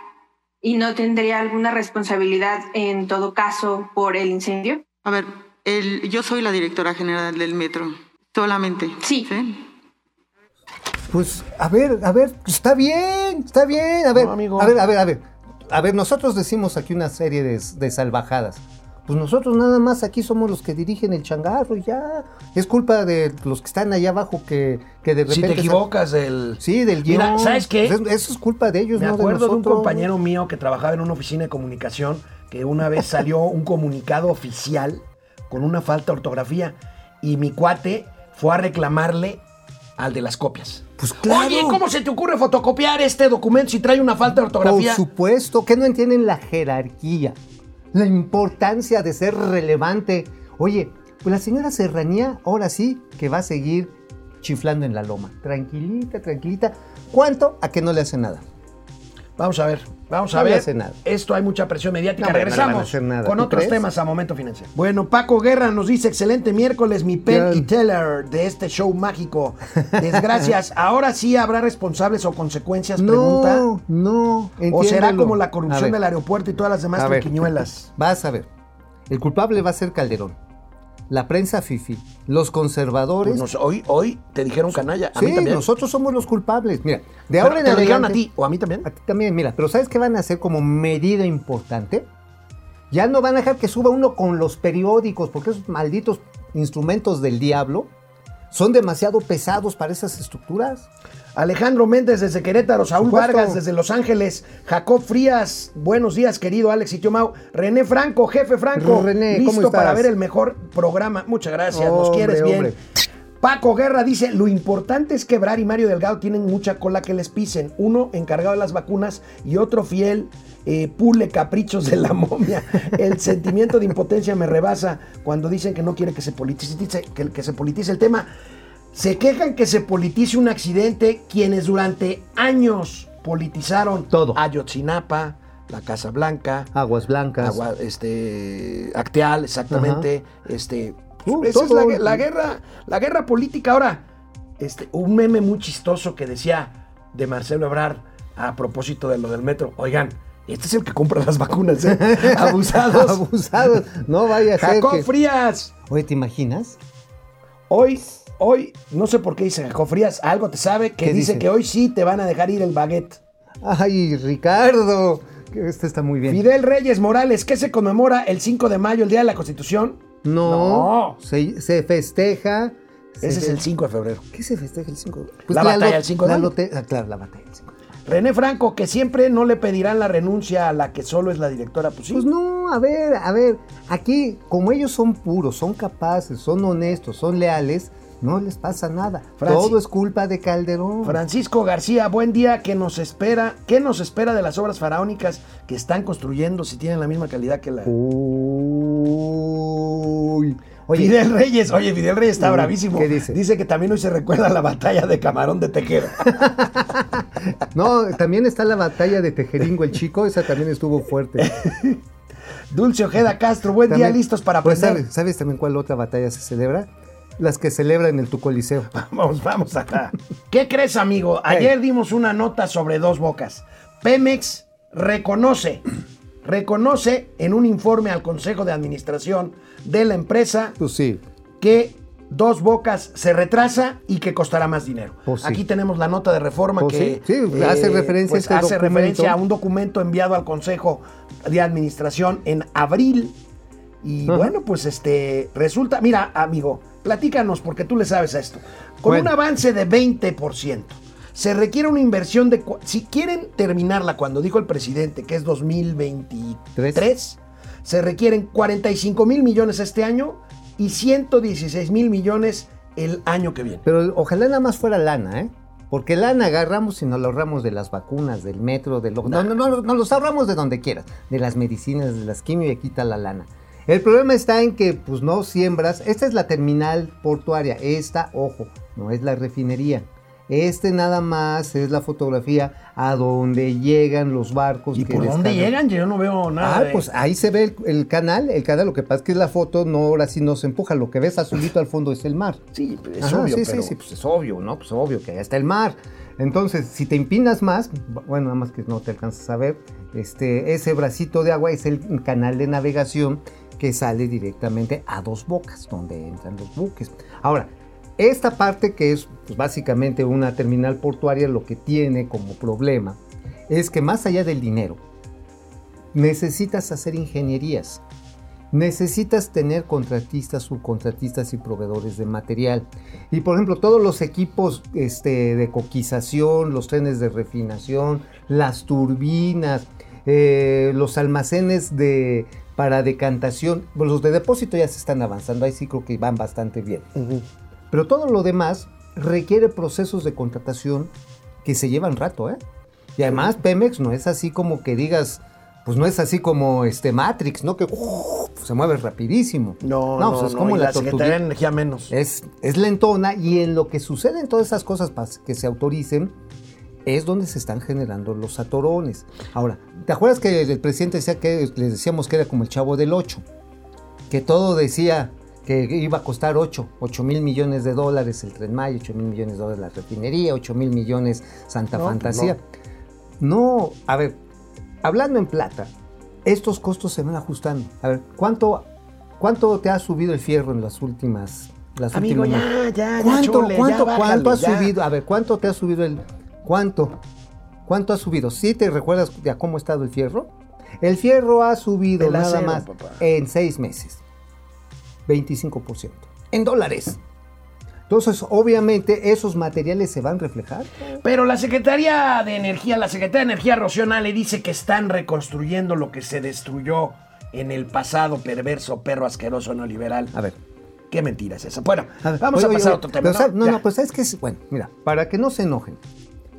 Speaker 8: y no tendría alguna responsabilidad en todo caso por el incendio.
Speaker 7: A ver, el- yo soy la directora general del metro, solamente.
Speaker 8: Sí.
Speaker 2: Pues, a ver, a ver, está bien, está bien. A ver,
Speaker 1: No, amigo.
Speaker 2: a ver, a ver, a ver. A ver, nosotros decimos aquí una serie de, de salvajadas. Pues nosotros nada más aquí somos los que dirigen el changarro y ya. Es culpa de los que están allá abajo que, que de
Speaker 1: Si
Speaker 2: repente...
Speaker 1: te
Speaker 2: sa-
Speaker 1: equivocas del...
Speaker 2: Sí, del.
Speaker 1: Mira, ¿sabes qué?
Speaker 2: Pues es- eso es culpa de ellos,
Speaker 1: Me
Speaker 2: no
Speaker 1: acuerdo de, un
Speaker 2: nosotros.
Speaker 1: compañero mío que trabajaba en una oficina de comunicación que una vez salió un comunicado oficial con una falta de ortografía y mi cuate fue a reclamarle al de las copias.
Speaker 2: Pues claro.
Speaker 1: Oye, ¿cómo se te ocurre fotocopiar este documento si trae una falta de
Speaker 2: Por
Speaker 1: ortografía?
Speaker 2: supuesto, que no entienden la jerarquía, la importancia de ser relevante. Oye, pues la señora Serranía ahora sí que va a seguir chiflando en la loma. Tranquilita, tranquilita. ¿Cuánto? A que no le hace nada.
Speaker 1: Vamos a ver, vamos a
Speaker 2: No
Speaker 1: ver.
Speaker 2: nada.
Speaker 1: Esto hay mucha presión mediática.
Speaker 2: No, no
Speaker 1: Regresamos con
Speaker 2: ¿Tú
Speaker 1: otros
Speaker 2: crees?
Speaker 1: temas a Momento Financiero. Bueno, Paco Guerra nos dice, excelente miércoles, mi Penn
Speaker 2: Bien.
Speaker 1: y Teller de este show mágico. Desgracias, ahora sí habrá responsables o consecuencias, pregunta.
Speaker 2: No, no.
Speaker 1: ¿O será como la corrupción del aeropuerto y todas las demás triquiñuelas?
Speaker 2: Vas a ver. El culpable va a ser Calderón. La prensa fifi. Los conservadores.
Speaker 1: Pues nos- hoy, hoy te dijeron canalla, a
Speaker 2: sí,
Speaker 1: mí también.
Speaker 2: nosotros somos los culpables. Mira, de
Speaker 1: Pero
Speaker 2: ahora en
Speaker 1: te lo dijeron a ti o a mí también.
Speaker 2: A ti también, mira, pero ¿sabes qué van a hacer como medida importante? Ya no van a dejar que suba uno con los periódicos, porque esos malditos instrumentos del diablo son demasiado pesados para esas estructuras.
Speaker 1: Alejandro Méndez desde Querétaro, Saúl. Vargas desde Los Ángeles, Jacob Frías, buenos días querido Alex y tío Mau, René Franco, jefe Franco,
Speaker 2: René, ¿cómo
Speaker 1: listo para ver el mejor programa, muchas gracias, nos quieres bien.
Speaker 2: hombre.
Speaker 1: Paco Guerra dice, lo importante es que Brar y Mario Delgado tienen mucha cola que les pisen, uno encargado de las vacunas y otro fiel eh, pule caprichos de la momia. El sentimiento de impotencia me rebasa cuando dicen que no quiere que se politice, que, que se politice el tema. Se quejan que se politice un accidente quienes durante años politizaron
Speaker 2: Todo.
Speaker 1: Ayotzinapa, la Casa Blanca,
Speaker 2: Aguas blancas.
Speaker 1: Agua- este, Acteal, exactamente. Este,
Speaker 2: Uh,
Speaker 1: esa es la, la guerra, la guerra política. Ahora, este, un meme muy chistoso que decía de Marcelo Ebrard a propósito de lo del metro. Oigan, este es el que compra las vacunas, ¿eh? Abusados.
Speaker 2: Abusados. No vaya a ser
Speaker 1: Jacob
Speaker 2: que...
Speaker 1: Frías.
Speaker 2: Oye, ¿te imaginas?
Speaker 1: Hoy, hoy, no sé por qué dice Jacob Frías, algo te sabe, que
Speaker 2: ¿Qué
Speaker 1: dice,
Speaker 2: dice?
Speaker 1: que hoy sí te van a dejar ir el baguette.
Speaker 2: Ay, Ricardo. que Este está muy bien.
Speaker 1: Fidel Reyes Morales, ¿qué se conmemora el 5 de mayo, el Día de la Constitución?
Speaker 2: No.
Speaker 1: No.
Speaker 2: Se, se festeja. se
Speaker 1: Ese es el 5 de febrero.
Speaker 2: ¿Qué se festeja el 5?
Speaker 1: La batalla del 5 de
Speaker 2: lote- ah, claro, la batalla del 5 de mayo.
Speaker 1: René Franco, que siempre no le pedirán la renuncia a la que solo es la directora. Pues sí.
Speaker 2: Pues no, a ver, a ver, aquí como ellos son puros, son capaces, son honestos, son leales, no les pasa nada. Todo es culpa de Calderón.
Speaker 1: Francisco García, buen día. ¿Qué nos espera? ¿Qué nos espera de las obras faraónicas que están construyendo si tienen la misma calidad que la.
Speaker 2: Uy. Oye,
Speaker 1: Fidel Reyes, oye, Fidel Reyes está bravísimo.
Speaker 2: ¿qué dice?
Speaker 1: Dice que también hoy se recuerda la batalla de Camarón de Tejera.
Speaker 2: no, también está la batalla de Tejeringo el chico, esa también estuvo fuerte.
Speaker 1: Dulce Ojeda Castro, buen
Speaker 2: También-
Speaker 1: día, listos para
Speaker 2: Pues,
Speaker 1: aprender.
Speaker 2: ¿sabes, ¿Sabes también cuál otra batalla se celebra? Las que celebran en tu coliseo.
Speaker 1: Vamos, vamos acá. ¿Qué crees, amigo? Ayer dimos una nota sobre dos bocas. Pemex reconoce, reconoce en un informe al Consejo de Administración de la empresa
Speaker 2: Pues sí.
Speaker 1: que Dos Bocas se retrasa y que costará más dinero.
Speaker 2: Pues sí.
Speaker 1: Aquí tenemos la nota de reforma
Speaker 2: Pues
Speaker 1: que
Speaker 2: sí, sí, hace referencia
Speaker 1: pues
Speaker 2: a este
Speaker 1: hace
Speaker 2: documento.
Speaker 1: referencia a un documento enviado al Consejo de Administración en abril. Y
Speaker 2: Ajá.
Speaker 1: bueno, pues este resulta, mira, amigo, platícanos porque tú le sabes a esto. Con
Speaker 2: Bueno.
Speaker 1: un avance de 20%, se requiere una inversión de si quieren terminarla cuando dijo el presidente que es 2023, se requieren 45 mil millones este año y 116 mil millones el año que viene.
Speaker 2: Pero ojalá nada más fuera lana, ¿eh? Porque lana agarramos y nos lo ahorramos de las vacunas, del metro, de lo... No, no, no, nos los ahorramos de donde quieras. De las medicinas, de las quimio y quita la lana. El problema está en que, pues, no siembras... Esta es la terminal portuaria. Esta, ojo, no es la refinería. Este nada más es la fotografía a donde llegan los barcos.
Speaker 1: ¿Y
Speaker 2: que
Speaker 1: por dónde llegan? Yo no veo nada.
Speaker 2: Ah,
Speaker 1: de-
Speaker 2: pues ahí se ve el, el canal, el canal, lo que pasa es que la foto no, ahora sí no se empuja, lo que ves azulito al fondo es el mar.
Speaker 1: Sí, es
Speaker 2: Ajá,
Speaker 1: obvio,
Speaker 2: sí,
Speaker 1: pero-
Speaker 2: sí, sí, pues es obvio, ¿no? Pues obvio que allá está el mar. Entonces, si te empinas más, bueno, nada más que no te alcanzas a ver, este, ese bracito de agua es el canal de navegación que sale directamente a dos bocas, donde entran los buques. Ahora, esta parte que es pues, básicamente una terminal portuaria, lo que tiene como problema es que más allá del dinero, necesitas hacer ingenierías. necesitas tener contratistas, subcontratistas y proveedores de material. Y por ejemplo, todos los equipos este, de coquización, los trenes de refinación, las turbinas, eh, los almacenes de, para decantación, pues, los de depósito ya se están avanzando, ahí sí creo que van bastante bien. Pero todo lo demás requiere procesos de contratación que se llevan rato, ¿eh? Y además Pemex no es así como que digas, pues no es así como este Matrix, ¿no? Que se mueve rapidísimo.
Speaker 1: No, no,
Speaker 2: pues es
Speaker 1: no,
Speaker 2: como
Speaker 1: y
Speaker 2: la,
Speaker 1: la Secretaría de. Energía menos.
Speaker 2: Es, es lentona y en lo que sucede en todas esas cosas para que se autoricen es donde se están generando los atorones. Ahora, ¿te acuerdas que el presidente decía que les decíamos que era como el chavo del 8? Que todo decía que iba a costar 8, 8 mil millones de dólares el Tren Maya, 8 mil millones de dólares la refinería, 8 mil millones Santa
Speaker 1: No, pues
Speaker 2: Fantasía. No. a ver, hablando en plata, estos costos se van ajustando. A ver, ¿cuánto, cuánto te ha subido el fierro en las últimas... Las
Speaker 1: Amigo,
Speaker 2: últimas
Speaker 1: ya, ya, ya,
Speaker 2: ¿Cuánto,
Speaker 1: chole,
Speaker 2: cuánto,
Speaker 1: ya bájale,
Speaker 2: cuánto ha
Speaker 1: ya.
Speaker 2: subido? A ver, ¿cuánto te ha subido el... ¿Cuánto? ¿Cuánto ha subido? ¿Sí te recuerdas de a cómo ha estado el fierro? El fierro ha subido nada más
Speaker 1: papá.
Speaker 2: en seis meses. 25%. En dólares. Entonces, obviamente, esos materiales se van a reflejar.
Speaker 1: Pero la Secretaría de Energía, la Secretaría de Energía Rocío le dice que están reconstruyendo lo que se destruyó en el pasado perverso perro asqueroso neoliberal.
Speaker 2: A ver.
Speaker 1: Qué mentira es esa. Bueno,
Speaker 2: A ver,
Speaker 1: vamos
Speaker 2: oye,
Speaker 1: a
Speaker 2: oye,
Speaker 1: pasar a
Speaker 2: oye,
Speaker 1: otro tema. ¿no?
Speaker 2: No, no, pues es que, es- bueno, mira, para que no se enojen,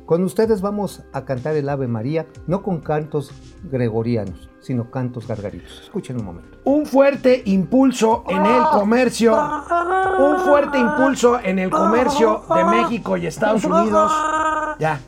Speaker 2: con ustedes vamos a cantar el Ave María, no con cantos gregorianos, sino cantos gargaritos. Escuchen un momento.
Speaker 1: Un fuerte impulso en el comercio. Un fuerte impulso en el comercio de México y Estados Unidos. Ya.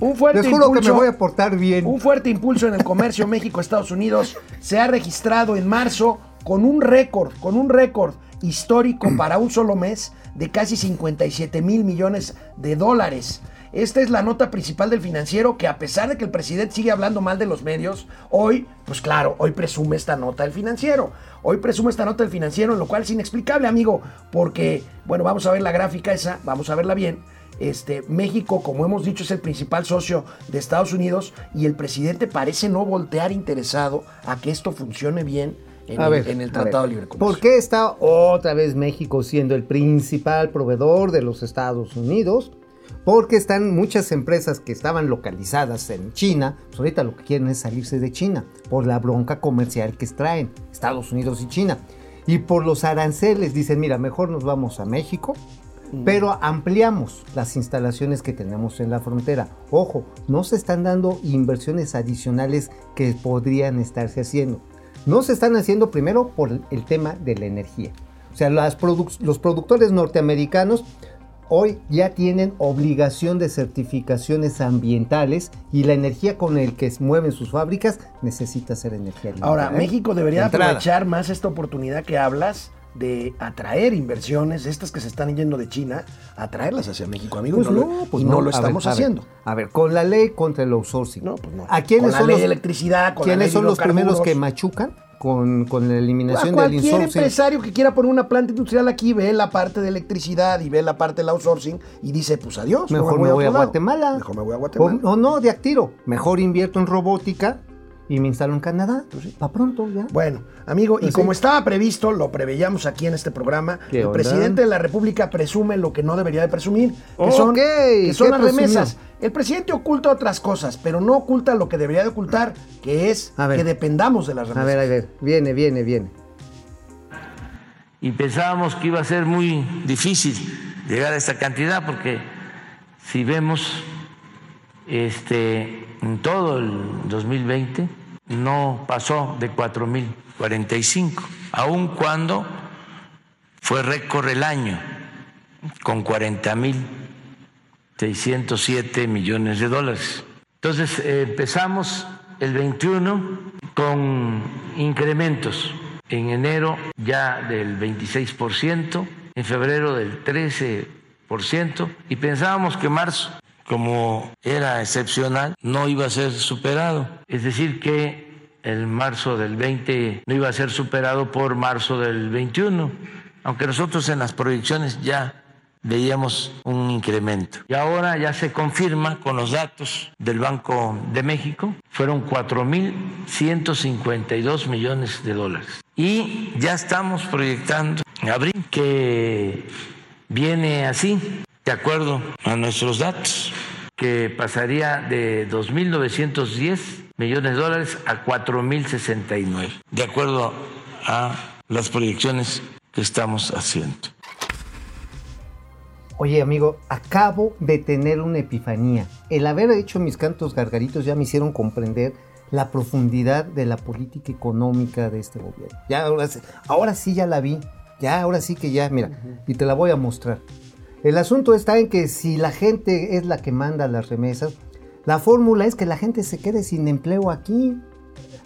Speaker 1: Un fuerte
Speaker 2: Les juro que me
Speaker 1: impulso.
Speaker 2: voy a portar bien.
Speaker 1: Un fuerte impulso en el comercio México-Estados Unidos se ha registrado en marzo con un récord, con un récord histórico para un solo mes de casi 57 mil millones de dólares. Esta es la nota principal del financiero que a pesar de que el presidente sigue hablando mal de los medios, hoy, pues claro, hoy presume esta nota del financiero. Hoy presume esta nota del financiero, lo cual es inexplicable, amigo, porque, bueno, vamos a ver la gráfica esa, vamos a verla bien. Este, México, como hemos dicho, es el principal socio de Estados Unidos y el presidente parece no voltear interesado a que esto funcione bien en,
Speaker 2: A
Speaker 1: el,
Speaker 2: ver,
Speaker 1: en el
Speaker 2: a
Speaker 1: Tratado de Libre Comercio.
Speaker 2: ¿Por qué está otra vez México siendo el principal proveedor de los Estados Unidos? Porque están muchas empresas que estaban localizadas en China, pues ahorita lo que quieren es salirse de China por la bronca comercial que extraen Estados Unidos y China. Y por los aranceles dicen, mira, mejor nos vamos a México, pero ampliamos las instalaciones que tenemos en la frontera. Ojo, no se están dando inversiones adicionales que podrían estarse haciendo. No se están haciendo primero por el tema de la energía. O sea, las produc- los productores norteamericanos hoy ya tienen obligación de certificaciones ambientales y la energía con el que mueven sus fábricas necesita ser energía limpia.
Speaker 1: Ahora,
Speaker 2: ¿eh?
Speaker 1: México debería
Speaker 2: De
Speaker 1: aprovechar más esta oportunidad que hablas de atraer inversiones, estas que se están yendo de China, atraerlas hacia México, amigo.
Speaker 2: Pues
Speaker 1: y no,
Speaker 2: no,
Speaker 1: lo,
Speaker 2: pues
Speaker 1: y no
Speaker 2: no.
Speaker 1: lo
Speaker 2: A ver,
Speaker 1: estamos
Speaker 2: a ver,
Speaker 1: haciendo.
Speaker 2: A ver, con la ley contra el outsourcing.
Speaker 1: No, pues no.
Speaker 2: ¿A quiénes
Speaker 1: Con la
Speaker 2: son
Speaker 1: ley
Speaker 2: los,
Speaker 1: de electricidad, con la
Speaker 2: ¿quiénes
Speaker 1: ley
Speaker 2: son los primeros que machucan con, con la
Speaker 1: A
Speaker 2: eliminación del
Speaker 1: cualquier
Speaker 2: insourcing?
Speaker 1: empresario que quiera poner una planta industrial aquí ve la parte de electricidad y ve la parte del outsourcing y dice, pues adiós,
Speaker 2: Mejor me voy a
Speaker 1: otro lado.
Speaker 2: Guatemala.
Speaker 1: Mejor me voy a
Speaker 2: O,
Speaker 1: Guatemala.
Speaker 2: o no, de a tiro. Mejor invierto en robótica y me instalo en Canadá. Para pronto ya.
Speaker 1: Bueno, amigo, y
Speaker 2: Pues
Speaker 1: como estaba previsto, lo preveíamos aquí en este programa,
Speaker 2: ¿Qué
Speaker 1: el
Speaker 2: onda?
Speaker 1: presidente de la República presume lo que no debería de presumir, que son, que son
Speaker 2: ¿qué
Speaker 1: las
Speaker 2: presumió?
Speaker 1: remesas. El presidente oculta otras cosas, pero no oculta lo que debería de ocultar, que es
Speaker 2: A ver.
Speaker 1: que dependamos de las
Speaker 2: A
Speaker 1: remesas.
Speaker 2: ver, a ver. Viene, viene, viene.
Speaker 5: y pensábamos que iba a ser muy difícil llegar a esta cantidad porque si vemos este en todo el 2020 no pasó de 4.045, aun cuando fue récord el año con 40.607 millones de dólares. Entonces eh, empezamos el 21 con incrementos. En enero ya del 26%, en febrero del 13% y pensábamos que marzo, como era excepcional, no iba a ser superado. Es decir, que el marzo del 20 no iba a ser superado por marzo del 21, aunque nosotros en las proyecciones ya veíamos un incremento. Y ahora ya se confirma con los datos del Banco de México, fueron 4.152 millones de dólares. Y ya estamos proyectando en abril que viene así, de acuerdo a nuestros datos, que pasaría de 2.910 millones de dólares a 4.069, de acuerdo a las proyecciones que estamos haciendo.
Speaker 2: Oye, amigo, acabo de tener una epifanía. El haber hecho mis cantos gargaritos ya me hicieron comprender la profundidad de la política económica de este gobierno. Ya ahora, sí- ahora sí ya la vi. Ya, ahora sí que ya, mira, y te la voy a mostrar. El asunto está en que si la gente es la que manda las remesas, la fórmula es que la gente se quede sin empleo aquí.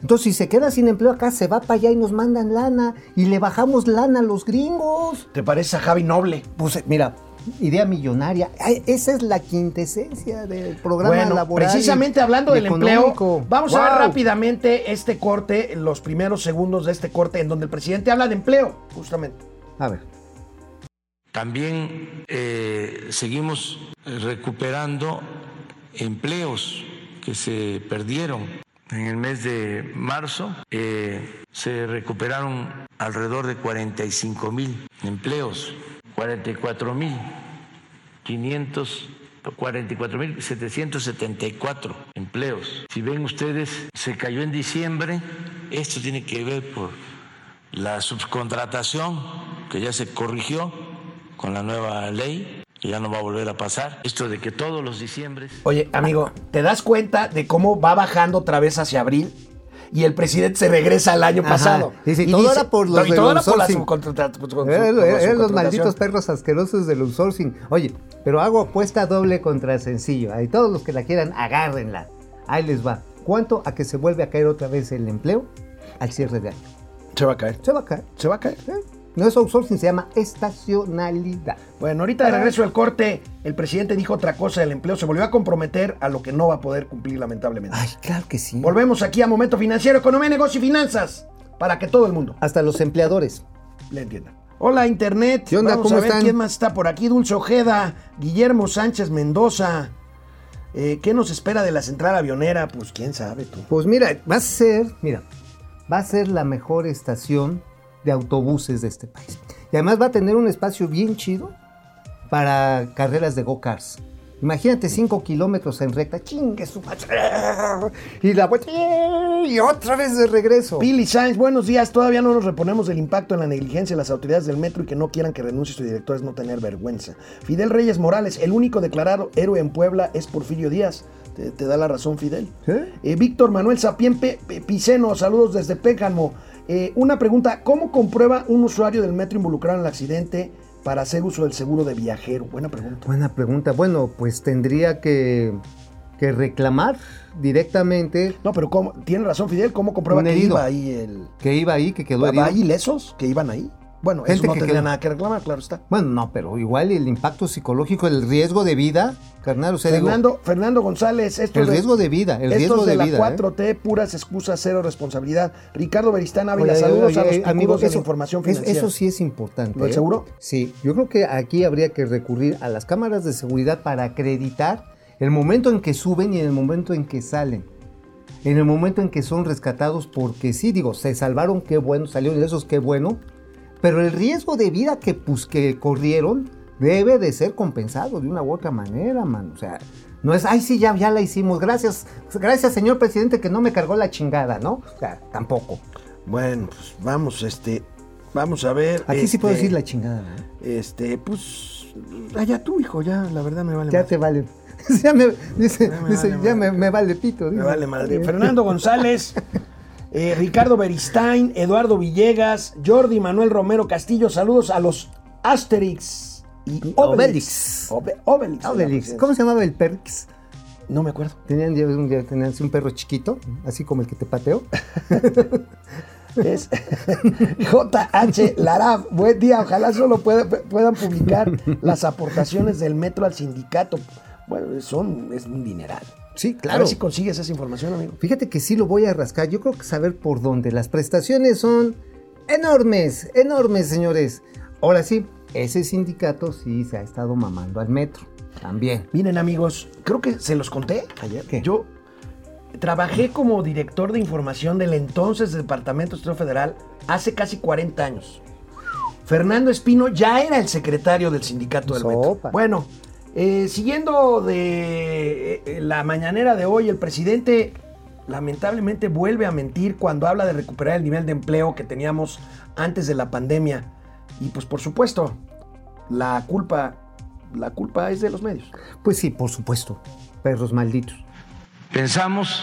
Speaker 2: Entonces, si se queda sin empleo acá, se va para allá y nos mandan lana y le bajamos lana a los gringos.
Speaker 1: ¿Te parece a Javi Noble?
Speaker 2: Pues mira, idea millonaria. Esa es la quintesencia del programa
Speaker 1: Bueno,
Speaker 2: laboral.
Speaker 1: precisamente hablando del empleo, vamos a ver rápidamente este corte, los primeros segundos de este corte en donde el presidente habla de empleo, justamente.
Speaker 2: A ver.
Speaker 5: También eh, seguimos recuperando empleos que se perdieron. En el mes de marzo eh, se recuperaron alrededor de 45 mil empleos, 44 mil 500 44.774 empleos. Si ven ustedes, se cayó en diciembre. Esto tiene que ver por la subcontratación que ya se corrigió con la nueva ley, que ya no va a volver a pasar. Esto de que todos los diciembres
Speaker 1: Oye, amigo, ¿te das cuenta de cómo va bajando otra vez hacia abril? Y el presidente se regresa al año
Speaker 2: Ajá.
Speaker 1: pasado.
Speaker 2: Dice,
Speaker 1: Y
Speaker 2: todo
Speaker 1: dice-
Speaker 2: era por los
Speaker 1: y
Speaker 2: del
Speaker 1: todo era por la subcontrata- pues,
Speaker 2: Eran,
Speaker 1: con la
Speaker 2: eran los malditos perros asquerosos del outsourcing. Oye, pero hago apuesta doble contra sencillo. Ahí todos los que la quieran, agárrenla. Ahí les va. ¿Cuánto a que se vuelve a caer otra vez el empleo al cierre de año?
Speaker 1: Se va a caer.
Speaker 2: Se va a caer.
Speaker 1: Se va a caer.
Speaker 2: ¿eh? No es outsourcing, se llama estacionalidad.
Speaker 1: Bueno, ahorita de regreso al corte, el presidente dijo otra cosa del empleo, se volvió a comprometer a lo que no va a poder cumplir lamentablemente.
Speaker 2: Ay, claro que sí.
Speaker 1: Volvemos aquí a Momento Financiero, Economía, Negocio y Finanzas, para que todo el mundo
Speaker 2: Hasta los empleadores.
Speaker 1: le entienda. Hola Internet,
Speaker 2: ¿Qué onda?
Speaker 1: vamos
Speaker 2: ¿Cómo
Speaker 1: a ver
Speaker 2: están?
Speaker 1: quién más está por aquí. Dulce Ojeda, Guillermo Sánchez Mendoza. Eh, ¿Qué nos espera de la central avionera? Pues quién sabe tú.
Speaker 2: Pues mira, va a ser, mira, va a ser la mejor estación de autobuses de este país. Y además va a tener un espacio bien chido para carreras de go-karts. Imagínate 5 kilómetros en recta, chingue su. Y la vuelta, y otra vez de regreso.
Speaker 1: Pili Sainz, buenos días. Todavía no nos reponemos del impacto en la negligencia de las autoridades del metro y que no quieran que renuncie su director es no tener vergüenza. Fidel Reyes Morales, el único declarado héroe en Puebla es Porfirio Díaz. Te, te da la razón, Fidel.
Speaker 2: ¿Eh?
Speaker 1: Eh, Víctor Manuel Sapien Pe- Pe- Piceno, saludos desde Pécamo. Eh, una pregunta, ¿cómo comprueba un usuario del metro involucrado en el accidente para hacer uso del seguro de viajero? Buena pregunta.
Speaker 2: Buena pregunta. Bueno, pues tendría que, que reclamar directamente
Speaker 1: No, pero ¿cómo? tiene razón Fidel, ¿cómo comprueba que
Speaker 2: herido.
Speaker 1: iba ahí el...
Speaker 2: que iba ahí, que quedó
Speaker 1: ¿Va
Speaker 2: herido.
Speaker 1: ahí ilesos que iban ahí? Bueno,
Speaker 2: Gente
Speaker 1: eso no
Speaker 2: que
Speaker 1: tendría nada que reclamar, claro está.
Speaker 2: Bueno, no, pero igual el impacto psicológico, el riesgo de vida, carnal, o sea, digo,
Speaker 1: Fernando, Fernando González, esto
Speaker 2: el riesgo de vida, el riesgo
Speaker 1: de,
Speaker 2: de
Speaker 1: la
Speaker 2: vida. ¿eh?
Speaker 1: 4T, puras excusas, cero responsabilidad. Ricardo Beristán Ávila, saludos
Speaker 2: oye,
Speaker 1: a los
Speaker 2: oye,
Speaker 1: picudos
Speaker 2: amigo,
Speaker 1: de
Speaker 2: eso-
Speaker 1: la información financiera.
Speaker 2: Eso sí es importante.
Speaker 1: ¿Lo
Speaker 2: ¿eh?
Speaker 1: seguro?
Speaker 2: Sí, yo creo que aquí habría que recurrir a las cámaras de seguridad para acreditar el momento en que suben y el momento en que salen. En el momento en que son rescatados, porque sí, digo, se salvaron, qué bueno, salieron de esos, qué bueno. Pero el riesgo de vida que, pues, que corrieron debe de ser compensado de una u otra manera, man. O sea, no es, ay, sí, ya, ya la hicimos. Gracias, gracias, señor presidente, que no me cargó la chingada, ¿no? O sea, tampoco.
Speaker 1: Bueno, pues vamos, este, vamos a ver.
Speaker 2: Aquí sí puedo
Speaker 1: este,
Speaker 2: decir la chingada.
Speaker 1: Este, pues, allá tú, hijo, ya, la verdad me vale
Speaker 2: Ya te vale. ya me, dice,
Speaker 1: Ya me
Speaker 2: dice,
Speaker 1: vale
Speaker 2: ya
Speaker 1: madre.
Speaker 2: me, me vale pito.
Speaker 1: Me vale madre. Fernando González, eh, Ricardo Beristain, Eduardo Villegas, Jordi Manuel Romero Castillo, saludos a los Asterix y Obelix.
Speaker 2: Obelix.
Speaker 1: Obe- Obelix.
Speaker 2: Obelix. ¿Cómo se llamaba el Perix?
Speaker 1: No me acuerdo.
Speaker 2: Tenían, un día tenían un perro chiquito, así como el que te pateó.
Speaker 1: Es JH Larab. Buen día. Ojalá solo pueda- puedan publicar las aportaciones del metro al sindicato. Bueno, son, es un dineral.
Speaker 2: Sí,
Speaker 1: A
Speaker 2: claro.
Speaker 1: ver si consigues esa información, amigo.
Speaker 2: Fíjate que sí lo voy a rascar. Yo creo que saber por dónde. Las prestaciones son enormes, enormes, señores. Ahora sí, ese sindicato sí se ha estado mamando al metro. También.
Speaker 1: Miren amigos, creo que se los conté ayer.
Speaker 2: ¿Qué?
Speaker 1: Yo trabajé como director de información del entonces Departamento de Estado Federal hace casi 40 años. Fernando Espino ya era el secretario del sindicato del metro. Bueno, eh, siguiendo de eh, la mañanera de hoy, el presidente lamentablemente vuelve a mentir cuando habla de recuperar el nivel de empleo que teníamos antes de la pandemia. Y pues por supuesto, la culpa, la culpa es de los medios.
Speaker 2: Pues sí, por supuesto. Perros malditos.
Speaker 5: Pensamos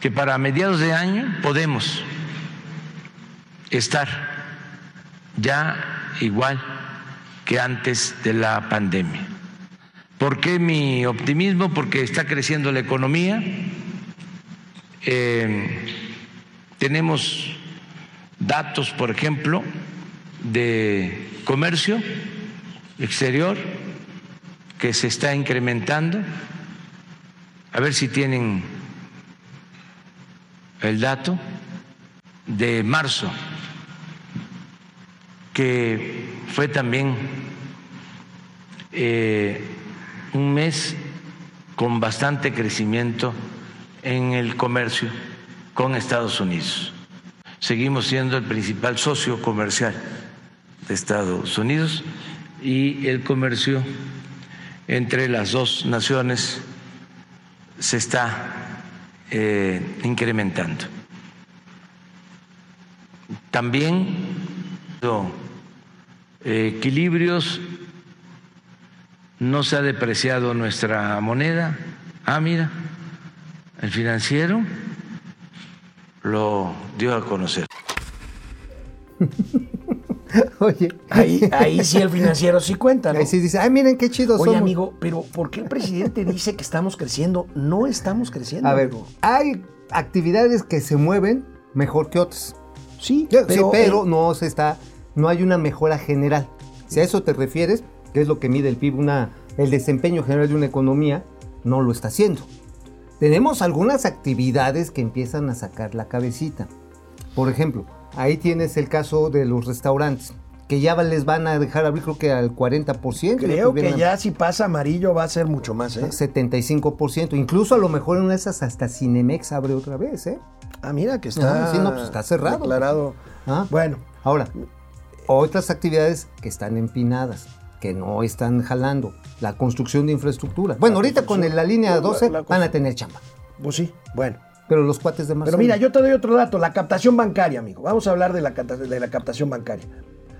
Speaker 5: que para mediados de año podemos estar ya igual que antes de la pandemia. ¿Por qué mi optimismo? Porque está creciendo la economía, eh, tenemos datos, por ejemplo, de comercio exterior que se está incrementando. A ver si tienen el dato de marzo, que fue también eh, un mes con bastante crecimiento en el comercio con Estados Unidos. Seguimos siendo el principal socio comercial de Estados Unidos y el comercio entre las dos naciones se está eh, incrementando. También eh, equilibrios, no se ha depreciado nuestra moneda. Ah, mira, el financiero lo dio a conocer.
Speaker 2: Oye.
Speaker 1: Ahí, ahí sí el financiero sí cuenta, ¿no?
Speaker 2: Ahí sí dice, ay, miren qué chido
Speaker 1: Oye,
Speaker 2: somos.
Speaker 1: amigo, pero ¿por qué el presidente dice que estamos creciendo? No estamos creciendo.
Speaker 2: A ver,
Speaker 1: amigo.
Speaker 2: hay actividades que se mueven mejor que otras.
Speaker 1: Sí,
Speaker 2: Pero,
Speaker 1: pero,
Speaker 2: pero
Speaker 1: eh,
Speaker 2: no se está, no hay una mejora general. Si a eso te refieres, que es lo que mide el PIB, una, el desempeño general de una economía, no lo está haciendo. Tenemos algunas actividades que empiezan a sacar la cabecita. Por ejemplo, ahí tienes el caso de los restaurantes, que ya les van a dejar abrir creo que al 40%.
Speaker 1: creo que ya si pasa amarillo va a ser mucho más, ¿eh?
Speaker 2: 75%. Incluso a lo mejor en una de esas hasta Cinemex abre otra vez, ¿eh?
Speaker 1: Ah, mira que está,
Speaker 2: Ah, sí, no, pues está cerrado.
Speaker 1: declarado.
Speaker 2: Ah.
Speaker 1: Bueno,
Speaker 2: Ahora, otras actividades que están empinadas, que no están jalando. La construcción de infraestructura. Bueno, ahorita con el- la línea
Speaker 1: La-
Speaker 2: 12
Speaker 1: la
Speaker 2: van a tener chamba.
Speaker 1: pues sí, bueno.
Speaker 2: Pero los cuates de
Speaker 1: Pero
Speaker 2: Marcelo.
Speaker 1: mira, yo te doy otro dato, la captación bancaria, amigo. Vamos a hablar de la, capta- de la captación bancaria.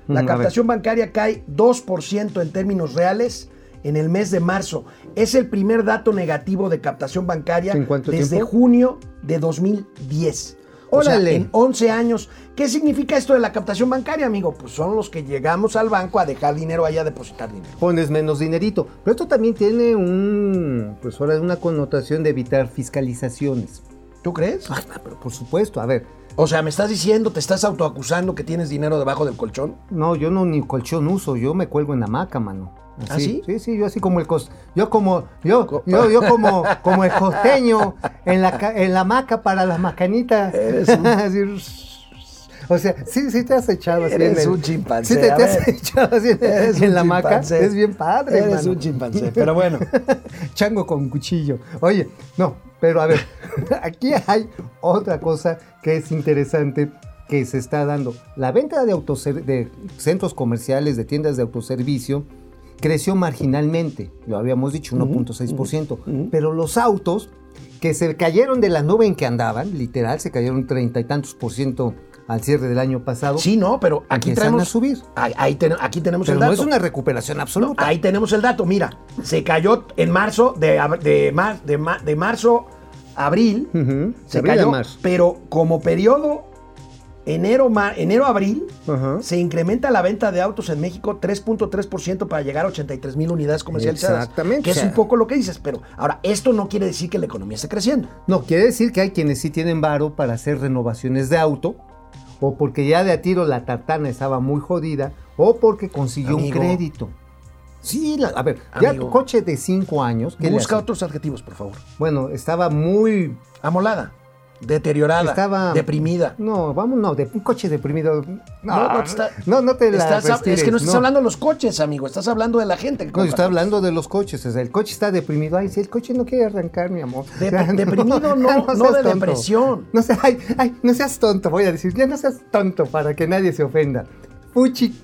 Speaker 1: La
Speaker 2: Mm,
Speaker 1: captación bancaria cae 2% en términos reales en el mes de marzo. Es el primer dato negativo de captación bancaria
Speaker 2: ¿En cuánto
Speaker 1: desde
Speaker 2: tiempo?
Speaker 1: junio de 2010. O sea,
Speaker 2: Órale.
Speaker 1: en 11 años. ¿Qué significa esto de la captación bancaria, amigo? Pues son los que llegamos al banco a dejar dinero allá, a depositar dinero.
Speaker 2: Pones menos dinerito. Pero esto también tiene un, pues ahora una connotación de evitar fiscalizaciones.
Speaker 1: ¿Tú crees?
Speaker 2: Ah, pero por supuesto, a ver.
Speaker 1: O sea, me estás diciendo, te estás autoacusando que tienes dinero debajo del colchón.
Speaker 2: No, yo no ni colchón uso, yo me cuelgo en hamaca, mano.
Speaker 1: ¿Ah, sí?
Speaker 2: Sí, sí, yo así como el cos, yo como, yo, yo, yo como, como el costeño en la, en la hamaca para las macanitas.
Speaker 1: Eres un-
Speaker 2: Así, o sea, sí, sí te has echado así
Speaker 1: Eres
Speaker 2: en el-
Speaker 1: un chimpancé,
Speaker 2: Sí te, has echado así en,
Speaker 1: Eres
Speaker 2: en
Speaker 1: un
Speaker 2: la
Speaker 1: chimpancé.
Speaker 2: Es bien padre,
Speaker 1: Eres un chimpancé, pero bueno.
Speaker 2: Chango con cuchillo. Oye, no, pero a ver, aquí hay otra cosa que es interesante que se está dando. La venta de, autoser- de centros comerciales, de tiendas de autoservicio, creció marginalmente, lo habíamos dicho, 1.6%, pero los autos que se cayeron de la nube en que andaban, literal, se cayeron treinta y tantos por ciento al cierre del año pasado.
Speaker 1: Sí, no, pero aquí traemos.
Speaker 2: a subir.
Speaker 1: Ahí, ahí ten- aquí tenemos
Speaker 2: pero
Speaker 1: el
Speaker 2: no
Speaker 1: dato.
Speaker 2: es una recuperación absoluta.
Speaker 1: Ahí tenemos el dato. Mira, se cayó en marzo, de, de, de, de marzo a abril. Se
Speaker 2: abril
Speaker 1: cayó,
Speaker 2: marzo.
Speaker 1: pero como periodo enero, ma- enero abril,
Speaker 2: Ajá.
Speaker 1: se incrementa la venta de autos en México 3.3% para llegar a 83 mil unidades comercializadas.
Speaker 2: Exactamente,
Speaker 1: Que
Speaker 2: o
Speaker 1: es un poco lo que dices, pero ahora, esto no quiere decir que la economía esté creciendo.
Speaker 2: No, quiere decir que hay quienes sí tienen varo para hacer renovaciones de auto, o porque ya de a tiro la tartana estaba muy jodida, o porque consiguió
Speaker 1: Amigo.
Speaker 2: un crédito. Sí, la- a ver, ya tu coche de 5 años, ¿qué le
Speaker 1: Busca otros adjetivos, por favor.
Speaker 2: Bueno, estaba muy...
Speaker 1: Amolada. Deteriorada,
Speaker 2: Estaba
Speaker 1: deprimida.
Speaker 2: No, vamos, no, de un coche deprimido. No,
Speaker 1: No, no te está-
Speaker 2: no, no te la
Speaker 1: Estás- es que no estás hablando de los coches, amigo. Estás hablando de la gente. que
Speaker 2: No, está hablando de los coches. o sea, el coche está deprimido. Ay, si el coche no quiere arrancar, mi amor.
Speaker 1: De- deprimido no, no de
Speaker 2: tonto.
Speaker 1: depresión.
Speaker 2: No seas, ay, ay, no seas tonto, voy a decir. Ya no seas tonto para que nadie se ofenda. Fuchi,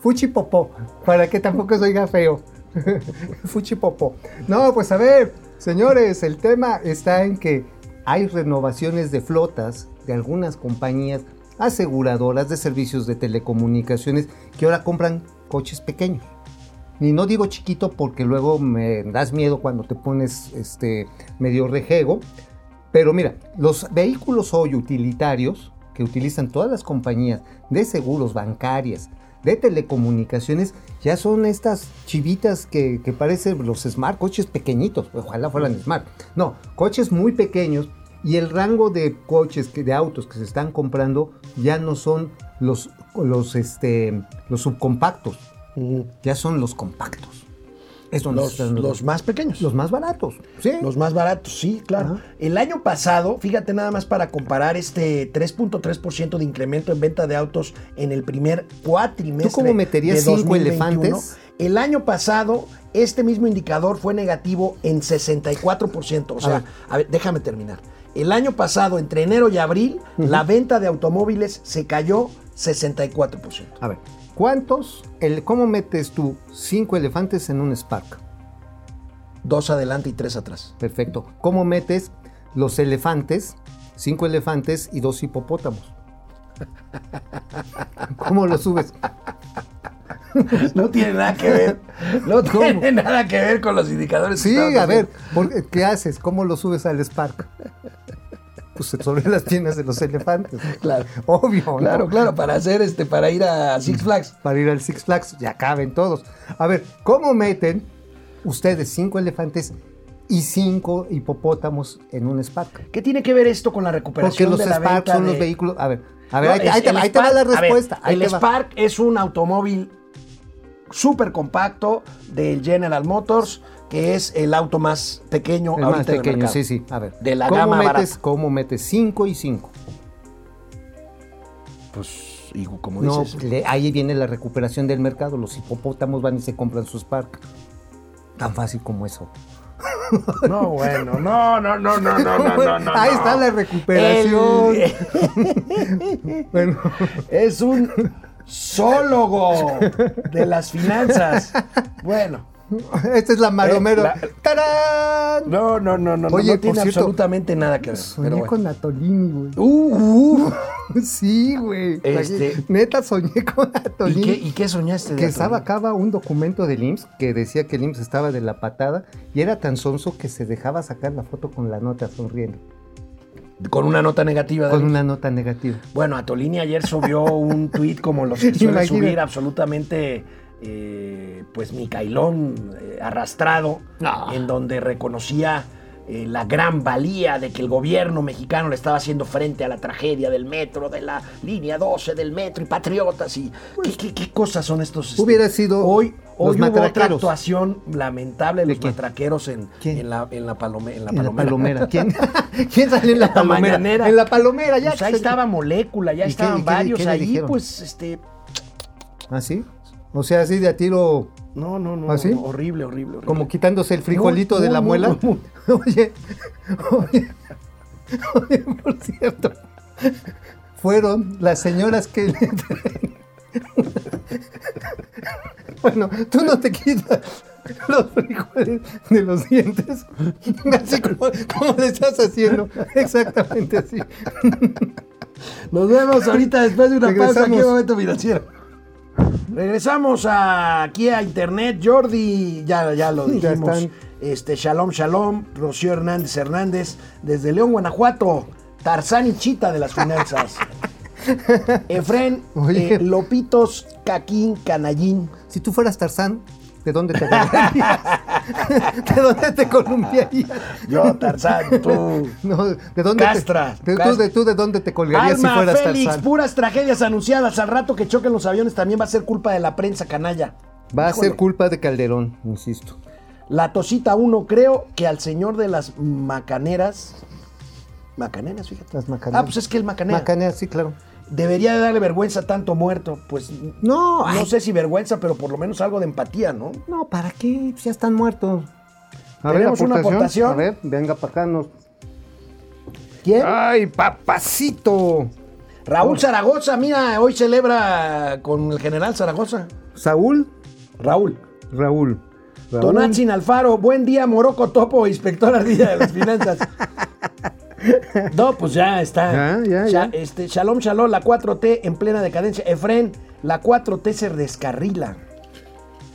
Speaker 2: fuchi popó, para que tampoco se oiga feo. fuchi popó. No, pues a ver, señores, el tema está en que hay renovaciones de flotas de algunas compañías aseguradoras de servicios de telecomunicaciones que ahora compran coches pequeños. Y no digo chiquito porque luego me das miedo cuando te pones este medio rejego. Pero mira, los vehículos hoy utilitarios que utilizan todas las compañías de seguros bancarias, de telecomunicaciones, ya son estas chivitas que, que parecen los smart, coches pequeñitos, ojalá fueran smart. No, coches muy pequeños y el rango de coches, que, de autos que se están comprando ya no son los, los, este, los subcompactos, ya son los compactos. Es donde
Speaker 1: Los,
Speaker 2: están
Speaker 1: los más pequeños.
Speaker 2: los más baratos. Sí.
Speaker 1: Los más baratos, sí, claro.
Speaker 2: Ajá.
Speaker 1: El año pasado, fíjate nada más para comparar este 3.3% de incremento en venta de autos en el primer cuatrimestre.
Speaker 2: ¿Tú cómo meterías
Speaker 1: de
Speaker 2: cinco
Speaker 1: 2021.
Speaker 2: elefantes?
Speaker 1: El año pasado, este mismo indicador fue negativo en 64%. O
Speaker 2: A
Speaker 1: sea,
Speaker 2: ver.
Speaker 1: a ver, déjame terminar. El año pasado, entre enero y abril, la venta de automóviles se cayó 64%.
Speaker 2: A ver, ¿cuántos, el, cómo metes tú cinco elefantes en un Spark?
Speaker 1: Dos adelante y tres atrás.
Speaker 2: Perfecto. ¿Cómo metes los elefantes, cinco elefantes y dos hipopótamos? ¿Cómo lo subes?
Speaker 1: No tiene nada que ver. No
Speaker 2: ¿Cómo?
Speaker 1: tiene nada que ver con los indicadores.
Speaker 2: Sí, a ver,
Speaker 1: haciendo.
Speaker 2: ¿por- ¿qué haces? ¿Cómo lo subes al Spark? Pues sobre las piernas de los elefantes.
Speaker 1: Claro.
Speaker 2: Obvio, ¿no?
Speaker 1: Claro, claro, para hacer este, para ir a Six Flags.
Speaker 2: Para ir al Six Flags, ya caben todos. A ver, ¿cómo meten ustedes cinco elefantes y cinco hipopótamos en un Spark?
Speaker 1: ¿Qué tiene que ver esto con la
Speaker 2: Porque
Speaker 1: recuperación
Speaker 2: los
Speaker 1: de la
Speaker 2: Spark
Speaker 1: venta
Speaker 2: son los vehículos. A ver, a ver,
Speaker 1: No,
Speaker 2: ahí,
Speaker 1: es-
Speaker 2: ahí te,
Speaker 1: el
Speaker 2: ahí te va la
Speaker 1: ver,
Speaker 2: respuesta.
Speaker 1: el. Spark es un automóvil súper compacto del General Motors, que es el auto más pequeño
Speaker 2: el
Speaker 1: ahorita
Speaker 2: más pequeño. Sí, sí. A ver.
Speaker 1: De la
Speaker 2: ¿Cómo metes, ¿Cómo metes 5 y 5?
Speaker 1: Pues, como dices.
Speaker 2: Le, ahí viene la recuperación del mercado. Los hipopótamos van y se compran sus parques. Tan fácil como eso.
Speaker 1: No, bueno, no, no, no, no, no, no, no.
Speaker 2: Ahí está la recuperación. Bueno.
Speaker 1: Es un zoólogo de las finanzas. Bueno.
Speaker 2: esta es la maromero.
Speaker 1: Eh, la-
Speaker 2: ¡Tarán!
Speaker 1: no, no, no, no,
Speaker 2: Oye,
Speaker 1: no tiene
Speaker 2: por cierto,
Speaker 1: absolutamente nada que ver.
Speaker 2: Soñé
Speaker 1: pero bueno.
Speaker 2: con Atolini, güey.
Speaker 1: Uh, uh.
Speaker 2: Sí, güey.
Speaker 1: Este-
Speaker 2: Neta soñé con
Speaker 1: ¿Y,
Speaker 2: Atolini.
Speaker 1: qué, ¿Y qué soñaste? de
Speaker 2: que estaba acaba un documento del IMSS que decía que el IMSS estaba de la patada y era tan sonso que se dejaba sacar la foto con la nota sonriendo.
Speaker 1: Con una nota negativa.
Speaker 2: Con una nota negativa.
Speaker 1: Bueno, Atolini ayer subió un tuit como los que suele subir absolutamente, eh, pues, Micailón eh, arrastrado,
Speaker 2: No.
Speaker 1: en donde reconocía eh, la gran valía de que el gobierno mexicano le estaba haciendo frente a la tragedia del metro, de la línea 12 del metro y patriotas y qué, qué- qué cosas son estos. este?
Speaker 2: Hubiera sido
Speaker 1: hoy,
Speaker 2: los
Speaker 1: hoy hubo otra actuación lamentable de
Speaker 2: ¿De
Speaker 1: los matraqueros en, en la, en la, palome- en la
Speaker 2: En la
Speaker 1: palomera.
Speaker 2: palomera. ¿Quién, ¿Quién salió en la palomera?
Speaker 1: mañanera.
Speaker 2: En la palomera, ya.
Speaker 1: Pues ahí estaba Molécula, ya
Speaker 2: ¿Y qué-
Speaker 1: estaban
Speaker 2: qué-
Speaker 1: varios ahí, pues, este,
Speaker 2: ¿Ah, sí? O sea, así de a tiro,
Speaker 1: no, no, no,
Speaker 2: ¿Ah,
Speaker 1: horrible, horrible, horrible.
Speaker 2: como quitándose el frijolito de la muela. Oye, oye, oye, por cierto, fueron las señoras que le traen- Bueno, tú no te quitas los frijoles de los dientes, así como, como le estás haciendo, exactamente así.
Speaker 1: Nos vemos ahorita después de una pausa aquí en Momento Financiero. Regresamos a- aquí a internet. Jordi, ya, ya lo dijimos. Este, shalom, shalom. Rocío Hernández Hernández, desde León, Guanajuato. Tarzán y Chita de las finanzas. Efren eh, Lopitos Caquín Canallín.
Speaker 2: Si tú fueras Tarzán, ¿de dónde te agarrarías? ¿De dónde te columpiarías?
Speaker 1: Yo, Tarzán, tú.
Speaker 2: No, ¿de dónde
Speaker 1: Castra,
Speaker 2: te, tú,
Speaker 1: Castra.
Speaker 2: de, tú de dónde te colgarías si fueras
Speaker 1: Félix,
Speaker 2: Tarzán?
Speaker 1: puras tragedias anunciadas. Al rato que choquen los aviones también va a ser culpa de la prensa canalla.
Speaker 2: Va a ser culpa de Calderón, insisto.
Speaker 1: La tosita 1, creo que al señor de las macaneras Macaneras, fíjate.
Speaker 2: Las macaneras.
Speaker 1: Ah, pues es que el macanera.
Speaker 2: Macaneras, sí, claro.
Speaker 1: Debería de darle vergüenza tanto muerto. Pues
Speaker 2: No,
Speaker 1: no
Speaker 2: ay,
Speaker 1: sé si vergüenza, pero por lo menos algo de empatía, ¿no?
Speaker 2: no, ¿para qué? Pues ya están muertos. A
Speaker 1: Tenemos una aportación.
Speaker 2: A ver, venga para acá. Nos...
Speaker 1: ¿Quién?
Speaker 2: ¡Ay, papacito!
Speaker 1: Raúl Zaragoza, mira, hoy celebra con el general Zaragoza.
Speaker 2: Saúl,
Speaker 1: Raúl.
Speaker 2: Raúl. Raúl.
Speaker 1: Tonatzin Alfaro, buen día, Morocco Topo, inspector ardilla de las finanzas. No, pues ya está.
Speaker 2: Ya, ya, ya.
Speaker 1: Este, shalom, shalom, la 4T en plena decadencia. Efren, la 4T se descarrila.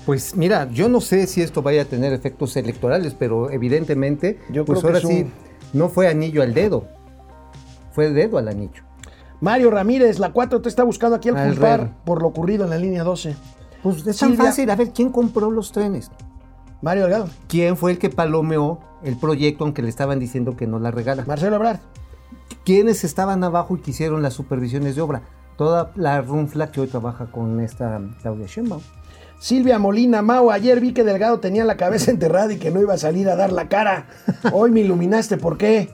Speaker 2: Pues mira, yo no sé si esto vaya a tener efectos electorales, pero evidentemente,
Speaker 1: Yo
Speaker 2: pues
Speaker 1: creo que
Speaker 2: ahora
Speaker 1: es
Speaker 2: sí,
Speaker 1: un-
Speaker 2: no fue anillo al dedo, fue dedo al anillo.
Speaker 1: Mario Ramírez, la 4T está buscando aquí el
Speaker 2: Al
Speaker 1: culpar por lo ocurrido en la línea 12.
Speaker 2: Pues es tan
Speaker 1: Silvia-
Speaker 2: fácil, a ver, ¿quién compró los trenes?
Speaker 1: Mario Delgado,
Speaker 2: ¿Quién fue el que palomeó el proyecto aunque le estaban diciendo que no la regala?
Speaker 1: Marcelo Ebrard.
Speaker 2: ¿Quiénes estaban abajo y que hicieron las supervisiones de obra? Toda la runfla que hoy trabaja con esta Claudia Sheinbaum.
Speaker 1: Silvia Molina Mau, ayer vi que Delgado tenía la cabeza enterrada y que no iba a salir a dar la cara. Hoy me iluminaste, ¿por qué?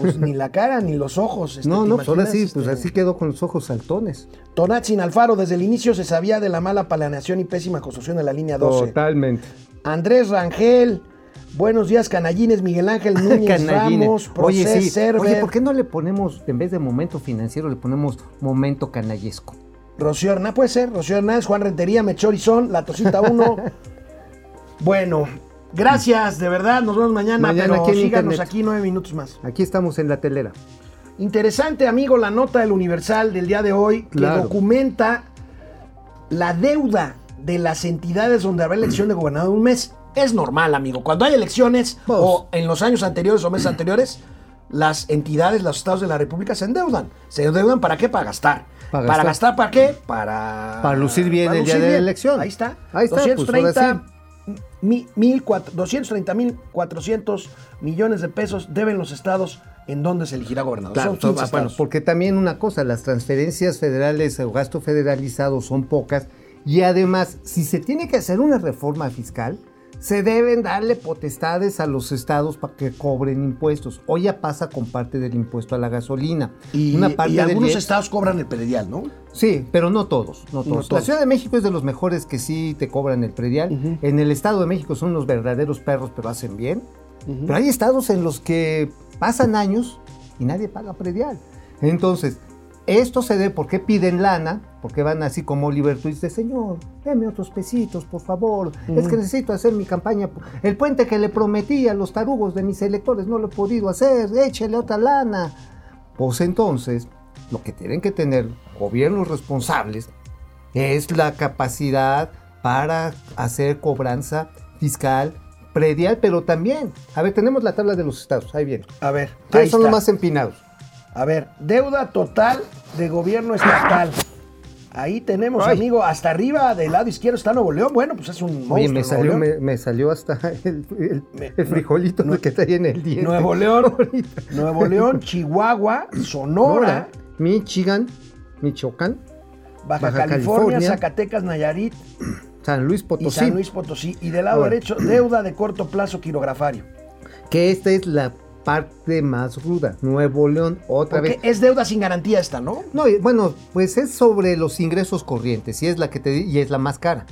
Speaker 1: Pues ni la cara ni los ojos. este,
Speaker 2: no,
Speaker 1: ¿te
Speaker 2: no, pues ahora sí, pues
Speaker 1: Este,
Speaker 2: así quedó con los ojos saltones.
Speaker 1: Tonatzin Alfaro, desde el inicio se sabía de la mala planeación y pésima construcción de la línea 12.
Speaker 2: Totalmente.
Speaker 1: Andrés Rangel, buenos días, canallines, Miguel Ángel Núñez. Ramos,
Speaker 2: Oye, sí. Oye, ¿por qué no le ponemos, en vez de momento financiero, le ponemos momento canallesco?
Speaker 1: Rocío Hernández, puede ser, Rocío Hernández, Juan Rentería, Mechorizón, La Tosita 1. bueno, gracias, de verdad, nos vemos mañana,
Speaker 2: Mañana
Speaker 1: pero
Speaker 2: aquí
Speaker 1: síganos
Speaker 2: Internet.
Speaker 1: aquí nueve minutos más.
Speaker 2: Aquí estamos en la telera.
Speaker 1: Interesante, amigo, la nota del Universal del día de hoy que documenta la deuda de las entidades donde habrá elección de gobernador un mes. Es normal, amigo. Cuando hay elecciones
Speaker 2: Pues.
Speaker 1: o en los años anteriores o meses anteriores, las entidades, los estados de la República se endeudan. ¿Se endeudan para qué? Para gastar.
Speaker 2: Para
Speaker 1: ¿Para
Speaker 2: gastar.
Speaker 1: para qué? Para...
Speaker 2: Para lucir bien el día de la elección.
Speaker 1: Ahí está.
Speaker 2: Ahí está, pues,
Speaker 1: 230
Speaker 2: ahora
Speaker 1: mi- mil cuatro- 230 mil 400 millones de pesos deben los estados en donde se elegirá gobernador.
Speaker 2: Claro,
Speaker 1: Son 15
Speaker 2: ah, bueno, porque también una cosa, las transferencias federales o gasto federalizado son pocas y además, si se tiene que hacer una reforma fiscal, se deben darle potestades a los estados para que cobren impuestos. Hoy ya pasa con parte del impuesto a la gasolina.
Speaker 1: Y,
Speaker 2: una parte
Speaker 1: y algunos estados cobran el predial, ¿no?
Speaker 2: Sí, pero no todos, no todos. La
Speaker 1: todos.
Speaker 2: Ciudad de México es de los mejores que sí te cobran el predial. En el Estado de México son unos verdaderos perros, pero hacen bien. Pero hay estados en los que pasan años y nadie paga predial. Entonces, esto se debe, ¿por qué piden lana? Porque van así como Oliver Twist de señor, deme otros pesitos, por favor. Es que necesito hacer mi campaña. El puente que le prometí a los tarugos de mis electores no lo he podido hacer, échele otra lana. Pues entonces, lo que tienen que tener gobiernos responsables es la capacidad para hacer cobranza fiscal predial, pero también, a ver, tenemos la tabla de los estados, ahí viene.
Speaker 1: A ver,
Speaker 2: ¿Quiénes
Speaker 1: ahí
Speaker 2: son los más empinados?
Speaker 1: A ver, deuda total de gobierno estatal. Ahí tenemos,
Speaker 2: Ay.
Speaker 1: amigo, hasta arriba del lado izquierdo está Nuevo León. Bueno, pues es un monstruo.
Speaker 2: Oye, me salió,
Speaker 1: León.
Speaker 2: me, me salió hasta el, el-
Speaker 1: Me-
Speaker 2: el frijolito
Speaker 1: no-
Speaker 2: que está ahí en el diente.
Speaker 1: Nuevo León. Nuevo León, Chihuahua, Sonora,
Speaker 2: Michigan, Michoacán,
Speaker 1: Baja,
Speaker 2: Baja
Speaker 1: California,
Speaker 2: California,
Speaker 1: Zacatecas, Nayarit
Speaker 2: San Luis
Speaker 1: y
Speaker 2: Potosí.
Speaker 1: San Luis Potosí. Y del lado
Speaker 2: Ahora.
Speaker 1: derecho, deuda de corto plazo quirografario.
Speaker 2: Que esta es la parte más ruda. Nuevo León, otra
Speaker 1: Porque
Speaker 2: vez.
Speaker 1: es deuda sin garantía esta, ¿no?
Speaker 2: No, bueno, pues es sobre los ingresos corrientes y es la que te y es la más cara.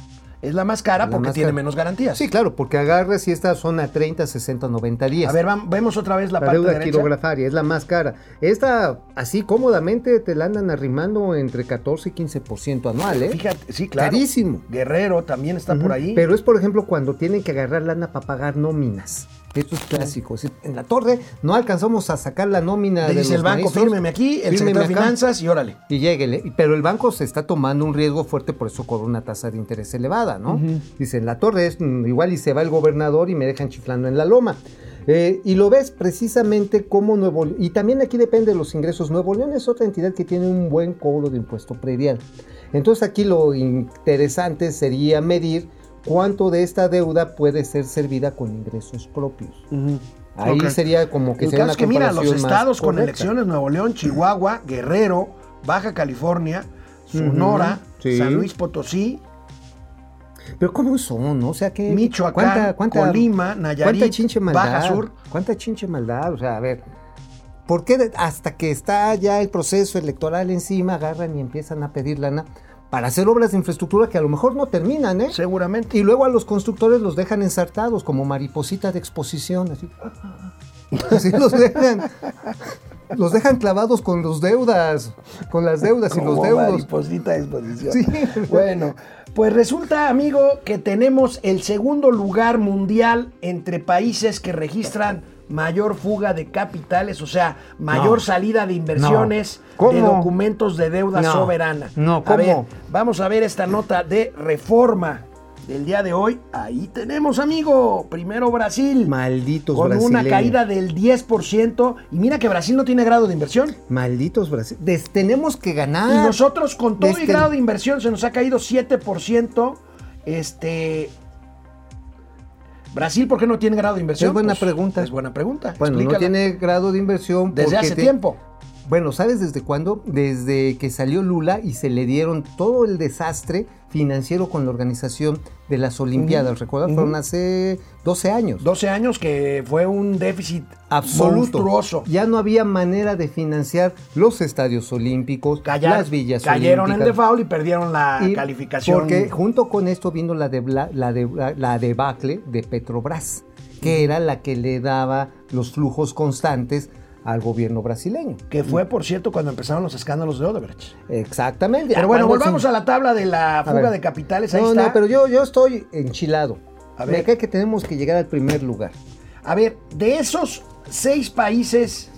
Speaker 1: Es la más cara
Speaker 2: La
Speaker 1: porque
Speaker 2: más
Speaker 1: tiene
Speaker 2: cara.
Speaker 1: menos garantías.
Speaker 2: Sí, claro, porque agarras y esta son a 30, 60, 90 días.
Speaker 1: A ver, vam- vemos otra vez la,
Speaker 2: la
Speaker 1: parte
Speaker 2: deuda
Speaker 1: derecha.
Speaker 2: quirografaria es la más cara. Esta, así cómodamente, te la andan arrimando entre 14 y 15% anual, ¿eh?
Speaker 1: Fíjate, sí, claro.
Speaker 2: Carísimo.
Speaker 1: Guerrero también está por ahí.
Speaker 2: Pero es, por ejemplo, cuando tienen que agarrar lana para pagar nóminas. Esto es clásico. Si En la torre no alcanzamos a sacar la nómina
Speaker 1: Le
Speaker 2: de
Speaker 1: dice
Speaker 2: los
Speaker 1: el banco,
Speaker 2: maestros,
Speaker 1: fírmeme aquí, el secretario de. Finanzas y órale.
Speaker 2: Y lléguele. Pero el banco se está tomando un riesgo fuerte, por eso cobra una tasa de interés elevada, ¿no? Dicen, la torre es mm, igual y se va el gobernador y me dejan chiflando en la loma. Eh, y lo ves precisamente como Nuevo León. Y también aquí depende de los ingresos. Nuevo León es otra entidad que tiene un buen cobro de impuesto predial. Entonces aquí lo interesante sería medir cuánto de esta deuda puede ser servida con ingresos propios. Ahí sería como que
Speaker 1: El
Speaker 2: sería
Speaker 1: caso
Speaker 2: una
Speaker 1: es que mira, los estados con
Speaker 2: correcta.
Speaker 1: elecciones, Nuevo León, Chihuahua, Guerrero, Baja California, Sonora,
Speaker 2: sí.
Speaker 1: San Luis Potosí,
Speaker 2: Pero ¿cómo son? no? O sea, que
Speaker 1: Michoacán, Colima, Nayarit,
Speaker 2: ¿Cuánta chinche maldad?
Speaker 1: Baja Sur.
Speaker 2: ¿Cuánta chinche maldad? O sea, a ver. ¿Por qué hasta que está ya el proceso electoral encima agarran y empiezan a pedir lana para hacer obras de infraestructura que a lo mejor no terminan, ¿eh?
Speaker 1: Seguramente.
Speaker 2: Y luego a los constructores los dejan ensartados como mariposita de exposición, así. Así los dejan. Los dejan clavados con los deudas, con las deudas y los deudos.
Speaker 1: mariposita de exposición.
Speaker 2: Sí.
Speaker 1: Bueno, pues resulta, amigo, que tenemos el segundo lugar mundial entre países que registran mayor fuga de capitales, o sea, mayor
Speaker 2: No.
Speaker 1: salida de inversiones,
Speaker 2: No.
Speaker 1: de documentos de deuda
Speaker 2: No.
Speaker 1: soberana.
Speaker 2: No,
Speaker 1: A
Speaker 2: ¿cómo?
Speaker 1: ver, vamos a ver esta nota de reforma del día de hoy. Ahí tenemos, amigo. Primero Brasil.
Speaker 2: Malditos
Speaker 1: con una caída del 10%. Y mira que Brasil no tiene grado de inversión.
Speaker 2: Malditos Brasil. Des- tenemos que ganar.
Speaker 1: Y nosotros con todo
Speaker 2: Este-
Speaker 1: grado de inversión se nos ha caído 7%. Este. Brasil, ¿por qué no tiene grado de inversión?
Speaker 2: Es buena
Speaker 1: Pues,
Speaker 2: pregunta.
Speaker 1: Es buena pregunta.
Speaker 2: Bueno, no tiene grado de inversión.
Speaker 1: Desde hace tiempo.
Speaker 2: Bueno, ¿sabes desde cuándo? Desde que salió Lula y se le dieron todo el desastre financiero con la organización de las Olimpiadas. ¿Recuerdas?
Speaker 1: ujú.
Speaker 2: Fueron hace 12 años.
Speaker 1: 12 años que fue un déficit
Speaker 2: Absoluto.
Speaker 1: monstruoso.
Speaker 2: Ya no había manera de financiar los estadios olímpicos, las villas
Speaker 1: cayeron en
Speaker 2: olímpicas.
Speaker 1: default y perdieron la
Speaker 2: Y
Speaker 1: calificación.
Speaker 2: Porque junto con esto vino la, la, de- la debacle de Petrobras, que era la que le daba los flujos constantes al gobierno brasileño.
Speaker 1: Que fue, por cierto, cuando empezaron los escándalos de Odebrecht.
Speaker 2: Exactamente.
Speaker 1: Pero bueno, volvamos
Speaker 2: se-
Speaker 1: a la tabla de la fuga de capitales. Ahí
Speaker 2: No,
Speaker 1: está.
Speaker 2: no, pero yo, yo estoy enchilado.
Speaker 1: A
Speaker 2: Me
Speaker 1: ver.
Speaker 2: cae que tenemos que llegar al primer lugar.
Speaker 1: A ver, de esos seis países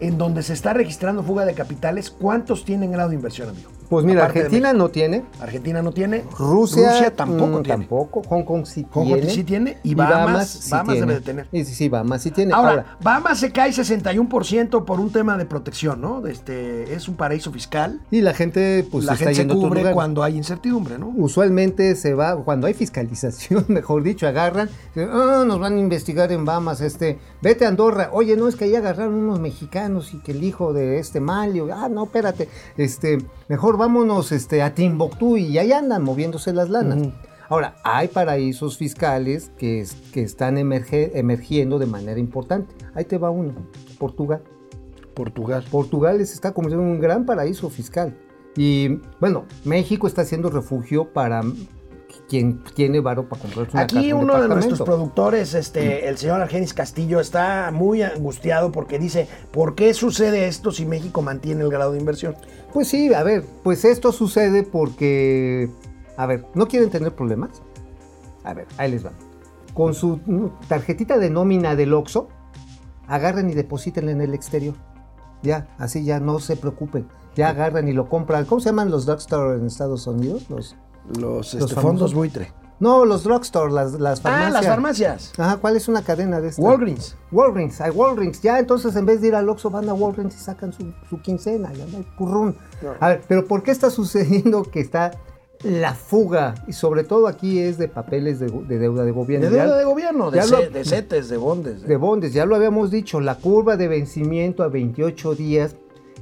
Speaker 1: en donde se está registrando fuga de capitales, ¿cuántos tienen grado de inversión, amigo?
Speaker 2: Pues mira,
Speaker 1: Aparte
Speaker 2: Argentina no tiene.
Speaker 1: Argentina no tiene.
Speaker 2: Rusia,
Speaker 1: tampoco
Speaker 2: mm,
Speaker 1: tiene.
Speaker 2: Tampoco. Hong Kong sí
Speaker 1: Hong Kong
Speaker 2: tiene.
Speaker 1: sí tiene y Bahamas- Bahamas debe de tener.
Speaker 2: Sí, sí, sí, Bahamas sí tiene.
Speaker 1: Ahora,
Speaker 2: Ahora,
Speaker 1: Bahamas se cae 61% por un tema de protección, ¿no? Este, es un paraíso fiscal.
Speaker 2: y la gente pues
Speaker 1: la
Speaker 2: está
Speaker 1: gente se
Speaker 2: yendo
Speaker 1: cubre cuando hay incertidumbre, ¿no?
Speaker 2: Usualmente se va, cuando hay fiscalización, mejor dicho, agarran, dicen, "Ah, nos van a investigar en Bahamas, este, vete a Andorra, oye, no, es que ahí agarraron unos mexicanos y que el hijo de este Malio, ah, no, espérate, este, mejor vámonos este, a Timbuktu y ahí andan moviéndose las lanas. Ahora, hay paraísos fiscales que, que están emerge- emergiendo de manera importante. Ahí te va uno, Portugal.
Speaker 1: Portugal.
Speaker 2: Portugal se está convirtiendo en un gran paraíso fiscal. Y bueno, México está siendo refugio para quien tiene varo para comprarse una casa,
Speaker 1: Aquí
Speaker 2: un
Speaker 1: uno de nuestros productores, este, el señor Argenis Castillo, está muy angustiado porque dice, ¿por qué sucede esto si México mantiene el grado de inversión?
Speaker 2: Pues sí, a ver, pues esto sucede porque, a ver, ¿no quieren tener problemas? A ver, ahí les va. Con su mm, tarjetita de nómina del OXXO, agarren y deposítenla en el exterior. Ya, así ya no se preocupen. Ya agarran y lo compran. ¿Cómo se llaman los drugstore en Estados Unidos? Los,
Speaker 1: Los,
Speaker 2: Los
Speaker 1: este, fondos buitre.
Speaker 2: no, los drugstore, las, las farmacias.
Speaker 1: Ah, las farmacias.
Speaker 2: Ajá, ¿cuál es una cadena de estas?
Speaker 1: Walgreens.
Speaker 2: Walgreens, hay Walgreens. Ya, entonces en vez de ir al Oxxo van a Walgreens y sacan su, su quincena. Ya no hay currún. A ver, pero ¿por qué está sucediendo que está la fuga? Y sobre todo aquí es de papeles de, de deuda de gobierno.
Speaker 1: De deuda de gobierno, de,
Speaker 2: lo-
Speaker 1: de CETES, de bondes.
Speaker 2: de bondes, ya lo habíamos dicho, la curva de vencimiento a 28 días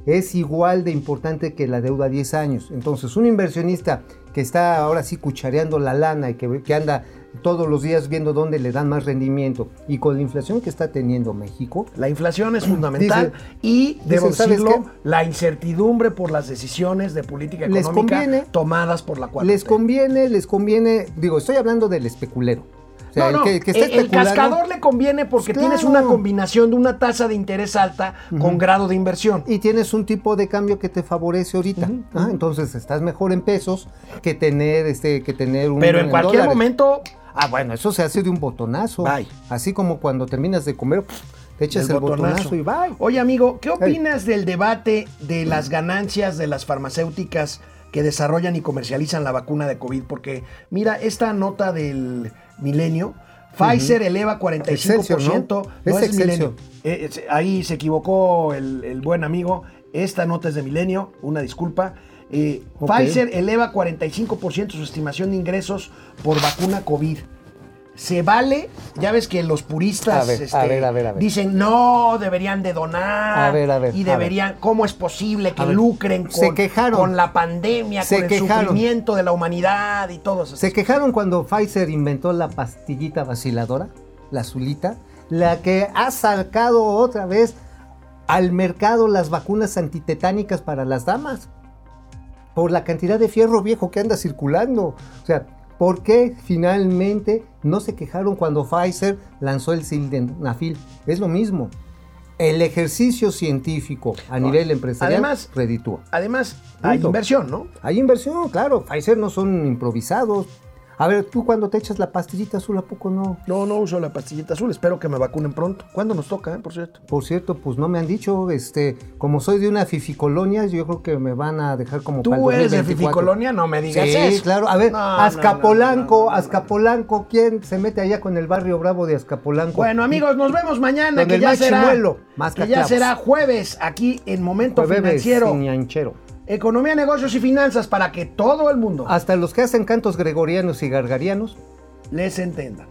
Speaker 2: es igual de importante que la deuda a 10 años. Entonces, un inversionista que está ahora sí cuchareando la lana y que, que anda todos los días viendo dónde le dan más rendimiento y con la inflación que está teniendo México,
Speaker 1: La inflación es fundamental
Speaker 2: Dice-
Speaker 1: y, debo
Speaker 2: dice, ¿sabes
Speaker 1: decirlo, la incertidumbre por las decisiones de política
Speaker 2: Les
Speaker 1: económica
Speaker 2: conviene-
Speaker 1: tomadas por la 4T.
Speaker 2: les conviene, les conviene, digo, estoy hablando del especulero. O sea,
Speaker 1: no,
Speaker 2: el
Speaker 1: no,
Speaker 2: que,
Speaker 1: el cascador le conviene porque
Speaker 2: Pues
Speaker 1: tienes una combinación de una tasa de interés alta con grado de inversión.
Speaker 2: y tienes un tipo de cambio que te favorece ahorita. Ah, entonces estás mejor en pesos que tener este que tener un
Speaker 1: Pero en cualquier
Speaker 2: dólares.
Speaker 1: momento,
Speaker 2: Ah, bueno, eso se hace de un botonazo.
Speaker 1: Bye.
Speaker 2: Así como cuando terminas de comer, te echas el, botonazo. y bye.
Speaker 1: Oye, amigo, ¿qué opinas del debate de las ganancias de las farmacéuticas que desarrollan y comercializan la vacuna de COVID? Porque, mira, esta nota del milenio, Pfizer eleva 45%.
Speaker 2: Excelsior, ¿no? Es
Speaker 1: es
Speaker 2: Excelsior.
Speaker 1: Milenio. Eh, es- ahí se equivocó el, el buen amigo. Esta nota es de milenio, una disculpa. Eh,
Speaker 2: Ok.
Speaker 1: Pfizer eleva 45% su estimación de ingresos por vacuna COVID. Se vale, ya ves que los puristas
Speaker 2: A ver,
Speaker 1: este,
Speaker 2: a ver, a ver, a ver.
Speaker 1: dicen no, deberían de donar.
Speaker 2: A ver, a ver,
Speaker 1: Y deberían, ¿cómo es posible que lucren
Speaker 2: se
Speaker 1: con,
Speaker 2: quejaron.
Speaker 1: con la pandemia,
Speaker 2: Se
Speaker 1: con el
Speaker 2: quejaron.
Speaker 1: sufrimiento de la humanidad y todo eso?
Speaker 2: Se quejaron cuando Pfizer inventó la pastillita vaciladora, la azulita, la que ha sacado otra vez al mercado las vacunas antitetánicas para las damas. Por la cantidad de fierro viejo que anda circulando. O sea, ¿por qué finalmente no se quejaron cuando Pfizer lanzó el sildenafil? Es lo mismo. El ejercicio científico a nivel empresarial
Speaker 1: Además-
Speaker 2: reditúa.
Speaker 1: Además, hay
Speaker 2: Punto.
Speaker 1: inversión, ¿no?
Speaker 2: Hay inversión, claro. Pfizer no son improvisados. A ver, tú cuando te echas la pastillita azul, ¿a poco no?
Speaker 1: No, no uso la pastillita azul. Espero que me vacunen pronto. ¿Cuándo nos toca, eh, por cierto?
Speaker 2: Por cierto, pues no me han dicho, este, como soy de una fificolonia, yo creo que me van a dejar como
Speaker 1: ¿Tú eres de
Speaker 2: 2024.
Speaker 1: Fificolonia? No me digas
Speaker 2: Sí,
Speaker 1: eso.
Speaker 2: claro. A ver,
Speaker 1: No,
Speaker 2: Azcapolanco,
Speaker 1: no, no.
Speaker 2: Azcapolanco, ¿quién se mete allá con el barrio bravo de Azcapolanco?
Speaker 1: Bueno, amigos, nos vemos mañana, que ya será, que ya será jueves aquí en Momento
Speaker 2: Jueves
Speaker 1: Financiero.
Speaker 2: sin.
Speaker 1: Economía, negocios y finanzas para que todo el mundo,
Speaker 2: hasta los que hacen cantos gregorianos y gargarianos,
Speaker 1: les entiendan.